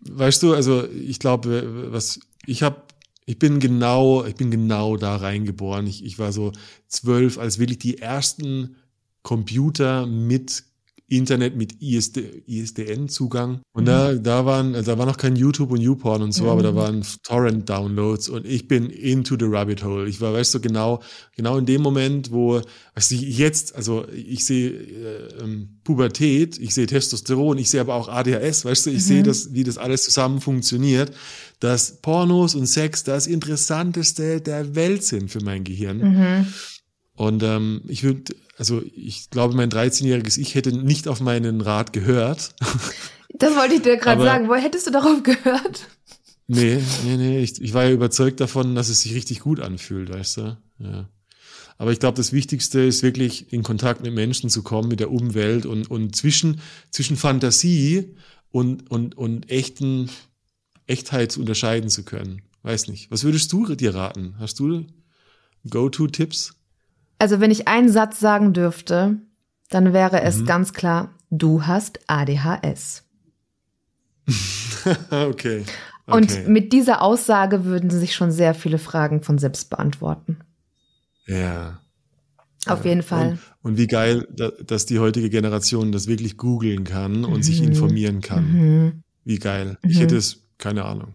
weißt du, also ich glaube, was ich habe, ich bin genau, ich bin genau da reingeboren. Ich, ich war so zwölf, als wirklich die ersten Computer mit Internet mit ISD, ISDN-Zugang. Und da, da waren, also da war noch kein YouTube und YouPorn und so, aber da waren Torrent-Downloads und ich bin into the rabbit hole. Ich war, weißt du, genau, genau in dem Moment, wo, weißt du, jetzt, also ich sehe äh, ähm, Pubertät, ich sehe Testosteron, ich sehe aber auch ADHS, weißt du, ich sehe das, wie das alles zusammen funktioniert, dass Pornos und Sex das Interessanteste der Welt sind für mein Gehirn. Und ähm, ich würde, also ich glaube, mein 13-jähriges Ich hätte nicht auf meinen Rat gehört. Das wollte ich dir gerade sagen. Wo hättest du darauf gehört? nee, nee, nee. Ich, ich war ja überzeugt davon, dass es sich richtig gut anfühlt, weißt du? Ja. Aber ich glaube, das Wichtigste ist wirklich in Kontakt mit Menschen zu kommen, mit der Umwelt und, und zwischen, zwischen Fantasie und, und, und echten Echtheit unterscheiden zu können. Weiß nicht. Was würdest du dir raten? Hast du Go-To-Tipps? Also, wenn ich einen Satz sagen dürfte, dann wäre Mhm. es ganz klar, du hast ADHS. okay. Und okay. mit dieser Aussage würden sich schon sehr viele Fragen von selbst beantworten. Ja. Auf jeden Fall. Und, und wie geil, da, dass die heutige Generation das wirklich googeln kann und sich Mhm. informieren kann. Mhm. Wie geil. Ich Mhm. hätte es, keine Ahnung.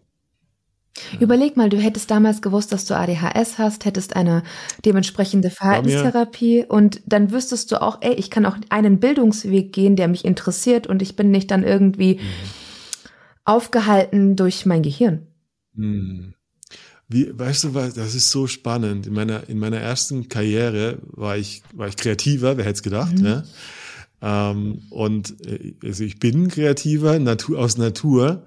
Überleg mal, du hättest damals gewusst, dass du ADHS hast, hättest eine dementsprechende Verhaltenstherapie und dann wüsstest du auch, ey, ich kann auch einen Bildungsweg gehen, der mich interessiert und ich bin nicht dann irgendwie mhm. aufgehalten durch mein Gehirn. Mhm. Wie, weißt du, das ist so spannend. In meiner, in meiner ersten Karriere war ich, war ich kreativer, wer hätte es gedacht, mhm. ne? Ähm, und äh, also ich bin kreativer Natur, aus Natur.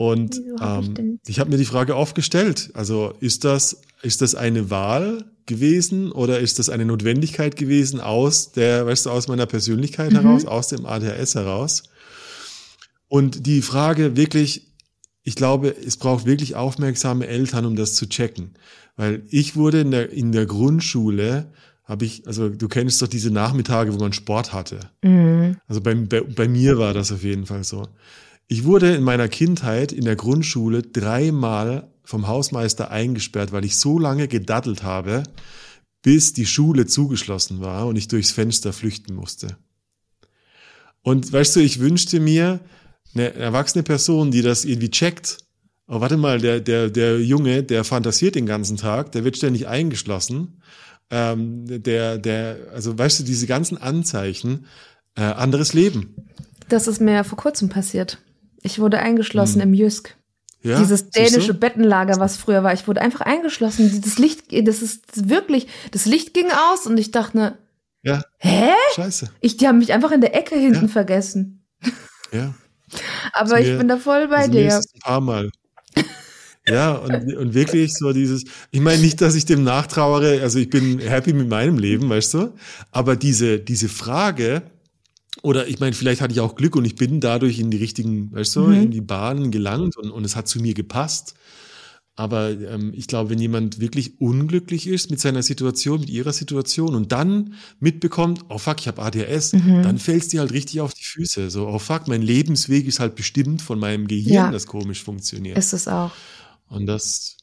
Und hab ähm, ich, ich habe mir die Frage oft gestellt. Also ist das, ist das eine Wahl gewesen oder ist das eine Notwendigkeit gewesen aus der, weißt du, aus meiner Persönlichkeit mhm. heraus, aus dem ADHS heraus? Und die Frage wirklich, ich glaube, es braucht wirklich aufmerksame Eltern, um das zu checken. Weil ich wurde in der, in der Grundschule, habe ich, also du kennst doch diese Nachmittage, wo man Sport hatte. Mhm. Also bei, bei, bei mir war das auf jeden Fall so. Ich wurde in meiner Kindheit in der Grundschule dreimal vom Hausmeister eingesperrt, weil ich so lange gedaddelt habe, bis die Schule zugeschlossen war und ich durchs Fenster flüchten musste. Und weißt du, ich wünschte mir, eine erwachsene Person, die das irgendwie checkt, oh, warte mal, der, der, der Junge, der fantasiert den ganzen Tag, der wird ständig eingeschlossen. Ähm, der, der, also weißt du, diese ganzen Anzeichen, äh, anderes Leben. Das ist mir vor kurzem passiert. Ich wurde eingeschlossen hm. im Jüsk. Ja, Dieses dänische Bettenlager, was früher war. Ich wurde einfach eingeschlossen. Das Licht, das ist wirklich, das Licht ging aus und ich dachte, ne, ja. hä? Scheiße. Ich, die haben mich einfach in der Ecke hinten ja. vergessen. Ja. Aber ich bin da voll bei dir. Ein paar Mal. Ja, und, und wirklich so dieses, ich meine nicht, dass ich dem nachtrauere, also ich bin happy mit meinem Leben, weißt du, aber diese, diese Frage, oder ich meine, vielleicht hatte ich auch Glück und ich bin dadurch in die richtigen, weißt du, mhm. in die Bahnen gelangt und, und es hat zu mir gepasst. Aber ähm, ich glaube, wenn jemand wirklich unglücklich ist mit seiner Situation, mit ihrer Situation und dann mitbekommt, oh fuck, ich habe ADHS, mhm. dann fällt es dir halt richtig auf die Füße. So, oh fuck, mein Lebensweg ist halt bestimmt von meinem Gehirn, ja. das komisch funktioniert. Ist es auch. Und das,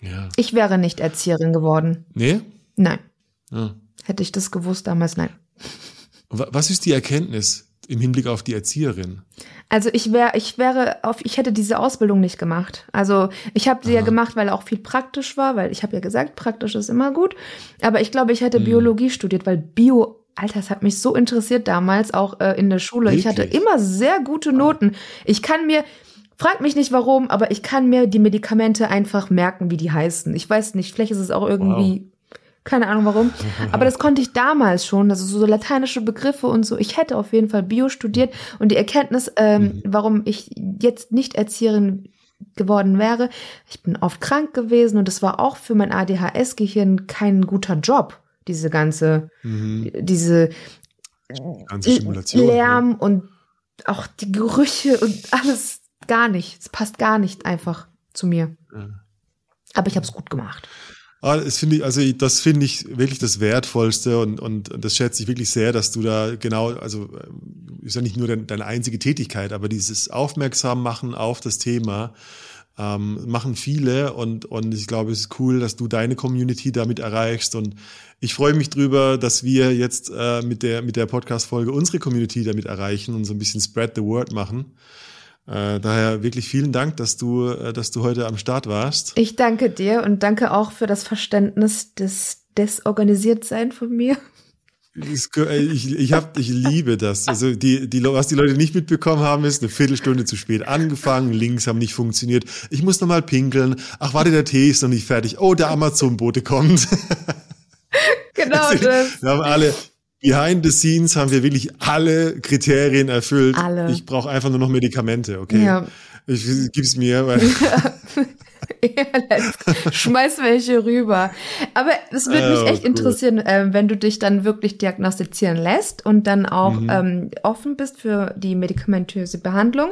ja. Ich wäre nicht Erzieherin geworden. Nee? Nein. Ja. Hätte ich das gewusst damals, nein. Was ist die Erkenntnis im Hinblick auf die Erzieherin? Also ich wäre, ich wäre auf, ich hätte diese Ausbildung nicht gemacht. Also ich habe sie ja gemacht, weil auch viel praktisch war, weil ich habe ja gesagt, praktisch ist immer gut. Aber ich glaube, ich hätte hm. Biologie studiert, weil Bio Alter, es hat mich so interessiert damals, auch äh, in der Schule. Wirklich? Ich hatte immer sehr gute Noten. Ich kann mir, frag mich nicht warum, aber ich kann mir die Medikamente einfach merken, wie die heißen. Ich weiß nicht, vielleicht ist es auch irgendwie keine Ahnung warum. Aber das konnte ich damals schon, also so lateinische Begriffe und so. Ich hätte auf jeden Fall Bio studiert und die Erkenntnis, ähm, mhm. warum ich jetzt nicht Erzieherin geworden wäre, ich bin oft krank gewesen und es war auch für mein ADHS-Gehirn kein guter Job, diese ganze, mhm. diese ganze Lärm ja. und auch die Gerüche und alles gar nicht. Es passt gar nicht einfach zu mir. Ja. Aber ich habe es gut gemacht. Ah, das finde ich, also das finde ich wirklich das Wertvollste und, und das schätze ich wirklich sehr, dass du da genau, also ist ja nicht nur dein, deine einzige Tätigkeit, aber dieses Aufmerksam machen auf das Thema ähm, machen viele und, und ich glaube, es ist cool, dass du deine Community damit erreichst und ich freue mich drüber, dass wir jetzt äh, mit der, mit der Podcast-Folge unsere Community damit erreichen und so ein bisschen Spread the Word machen. Äh, daher wirklich vielen Dank, dass du, äh, dass du heute am Start warst. Ich danke dir und danke auch für das Verständnis des Desorganisiertsein von mir. Ich, ich, hab, ich liebe das. Also die, die, was die Leute nicht mitbekommen haben, ist eine Viertelstunde zu spät angefangen, Links haben nicht funktioniert. Ich muss noch mal pinkeln. Ach, warte, der Tee ist noch nicht fertig. Oh, der Amazon-Bote kommt. Genau also, das. Wir haben alle, Behind the scenes haben wir wirklich alle Kriterien erfüllt. Alle. Ich brauche einfach nur noch Medikamente, okay? Ja. Ich gib's mir, weil. ja, schmeiß welche rüber. Aber es würde mich echt interessieren, äh, wenn du dich dann wirklich diagnostizieren lässt und dann auch mhm. ähm, offen bist für die medikamentöse Behandlung.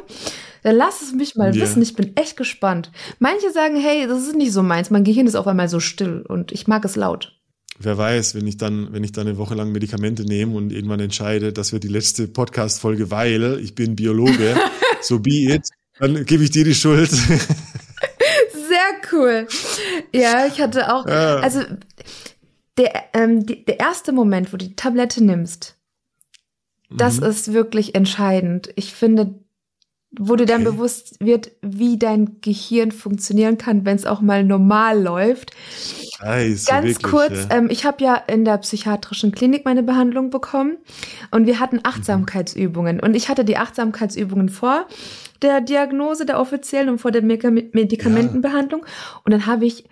Dann lass es mich mal yeah. wissen. Ich bin echt gespannt. Manche sagen, hey, das ist nicht so meins. Mein Gehirn ist auf einmal so still und ich mag es laut wer weiß, wenn ich dann, wenn ich dann eine Woche lang Medikamente nehme und irgendwann entscheide, das wird die letzte Podcast-Folge, weil ich bin Biologe, so be it, dann gebe ich dir die Schuld. Sehr cool. Ja, ich hatte auch, ja. also der, ähm, die, der erste Moment, wo du die Tablette nimmst, das mhm. ist wirklich entscheidend. Ich finde, wo dir dann Okay. bewusst wird, wie dein Gehirn funktionieren kann, wenn es auch mal normal läuft. Scheiße, Ganz wirklich, kurz, ja. ähm, ich habe ja in der psychiatrischen Klinik meine Behandlung bekommen und wir hatten Achtsamkeitsübungen und ich hatte die Achtsamkeitsübungen vor der Diagnose der offiziellen und vor der Medika- Medikamentenbehandlung und dann habe ich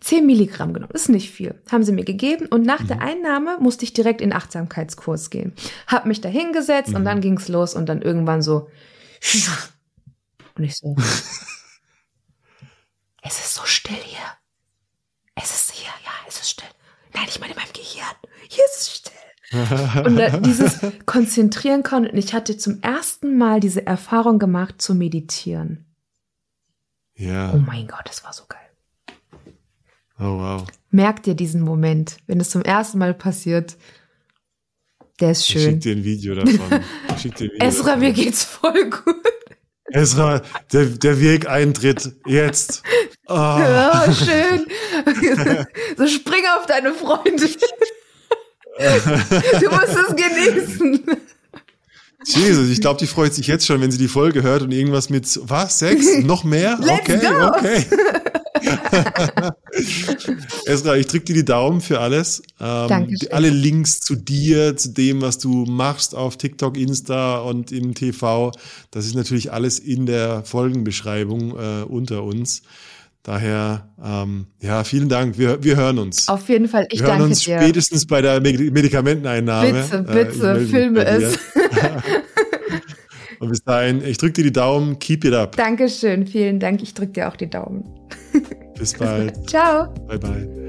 10 Milligramm genommen. Das ist nicht viel. Haben sie mir gegeben und nach der Einnahme musste ich direkt in Achtsamkeitskurs gehen. Hab mich da hingesetzt und dann ging's los und dann irgendwann so und ich so es ist so still hier. Es ist hier, ja, es ist still. Nein, ich meine in meinem Gehirn. Hier ist es still. Und da, dieses Konzentrieren können. Und ich hatte zum ersten Mal diese Erfahrung gemacht zu meditieren. Oh ja. mein Gott, das war so geil. Oh, wow. Merk dir diesen Moment, wenn es zum ersten Mal passiert. Der ist Ich schick schön. dir ein Video davon. Ich schick dir ein Video Esra, davon. mir geht's voll gut. Esra, der, der Weg eintritt. Jetzt. Ah. Ja, schön. So spring auf deine Freundin. Du musst es genießen. Jesus, ich glaube, die freut sich jetzt schon, wenn sie die Folge hört und irgendwas mit was? Sex? Noch mehr? Okay, okay. Esra, ich drücke dir die Daumen für alles. Ähm, Dankeschön. alle Links zu dir, zu dem, was du machst auf TikTok, Insta und im TV, das ist natürlich alles in der Folgenbeschreibung äh, unter uns. Daher, ähm, ja, vielen Dank. Wir, wir hören uns. Auf jeden Fall, ich wir hören danke uns dir. spätestens bei der Medi- Medikamenteneinnahme. Bitte, Äh, bitte, mich filme es. Und bis dahin, ich drücke dir die Daumen, keep it up. Dankeschön, vielen Dank. Ich drücke dir auch die Daumen. Bis bald. Ciao. bye bye.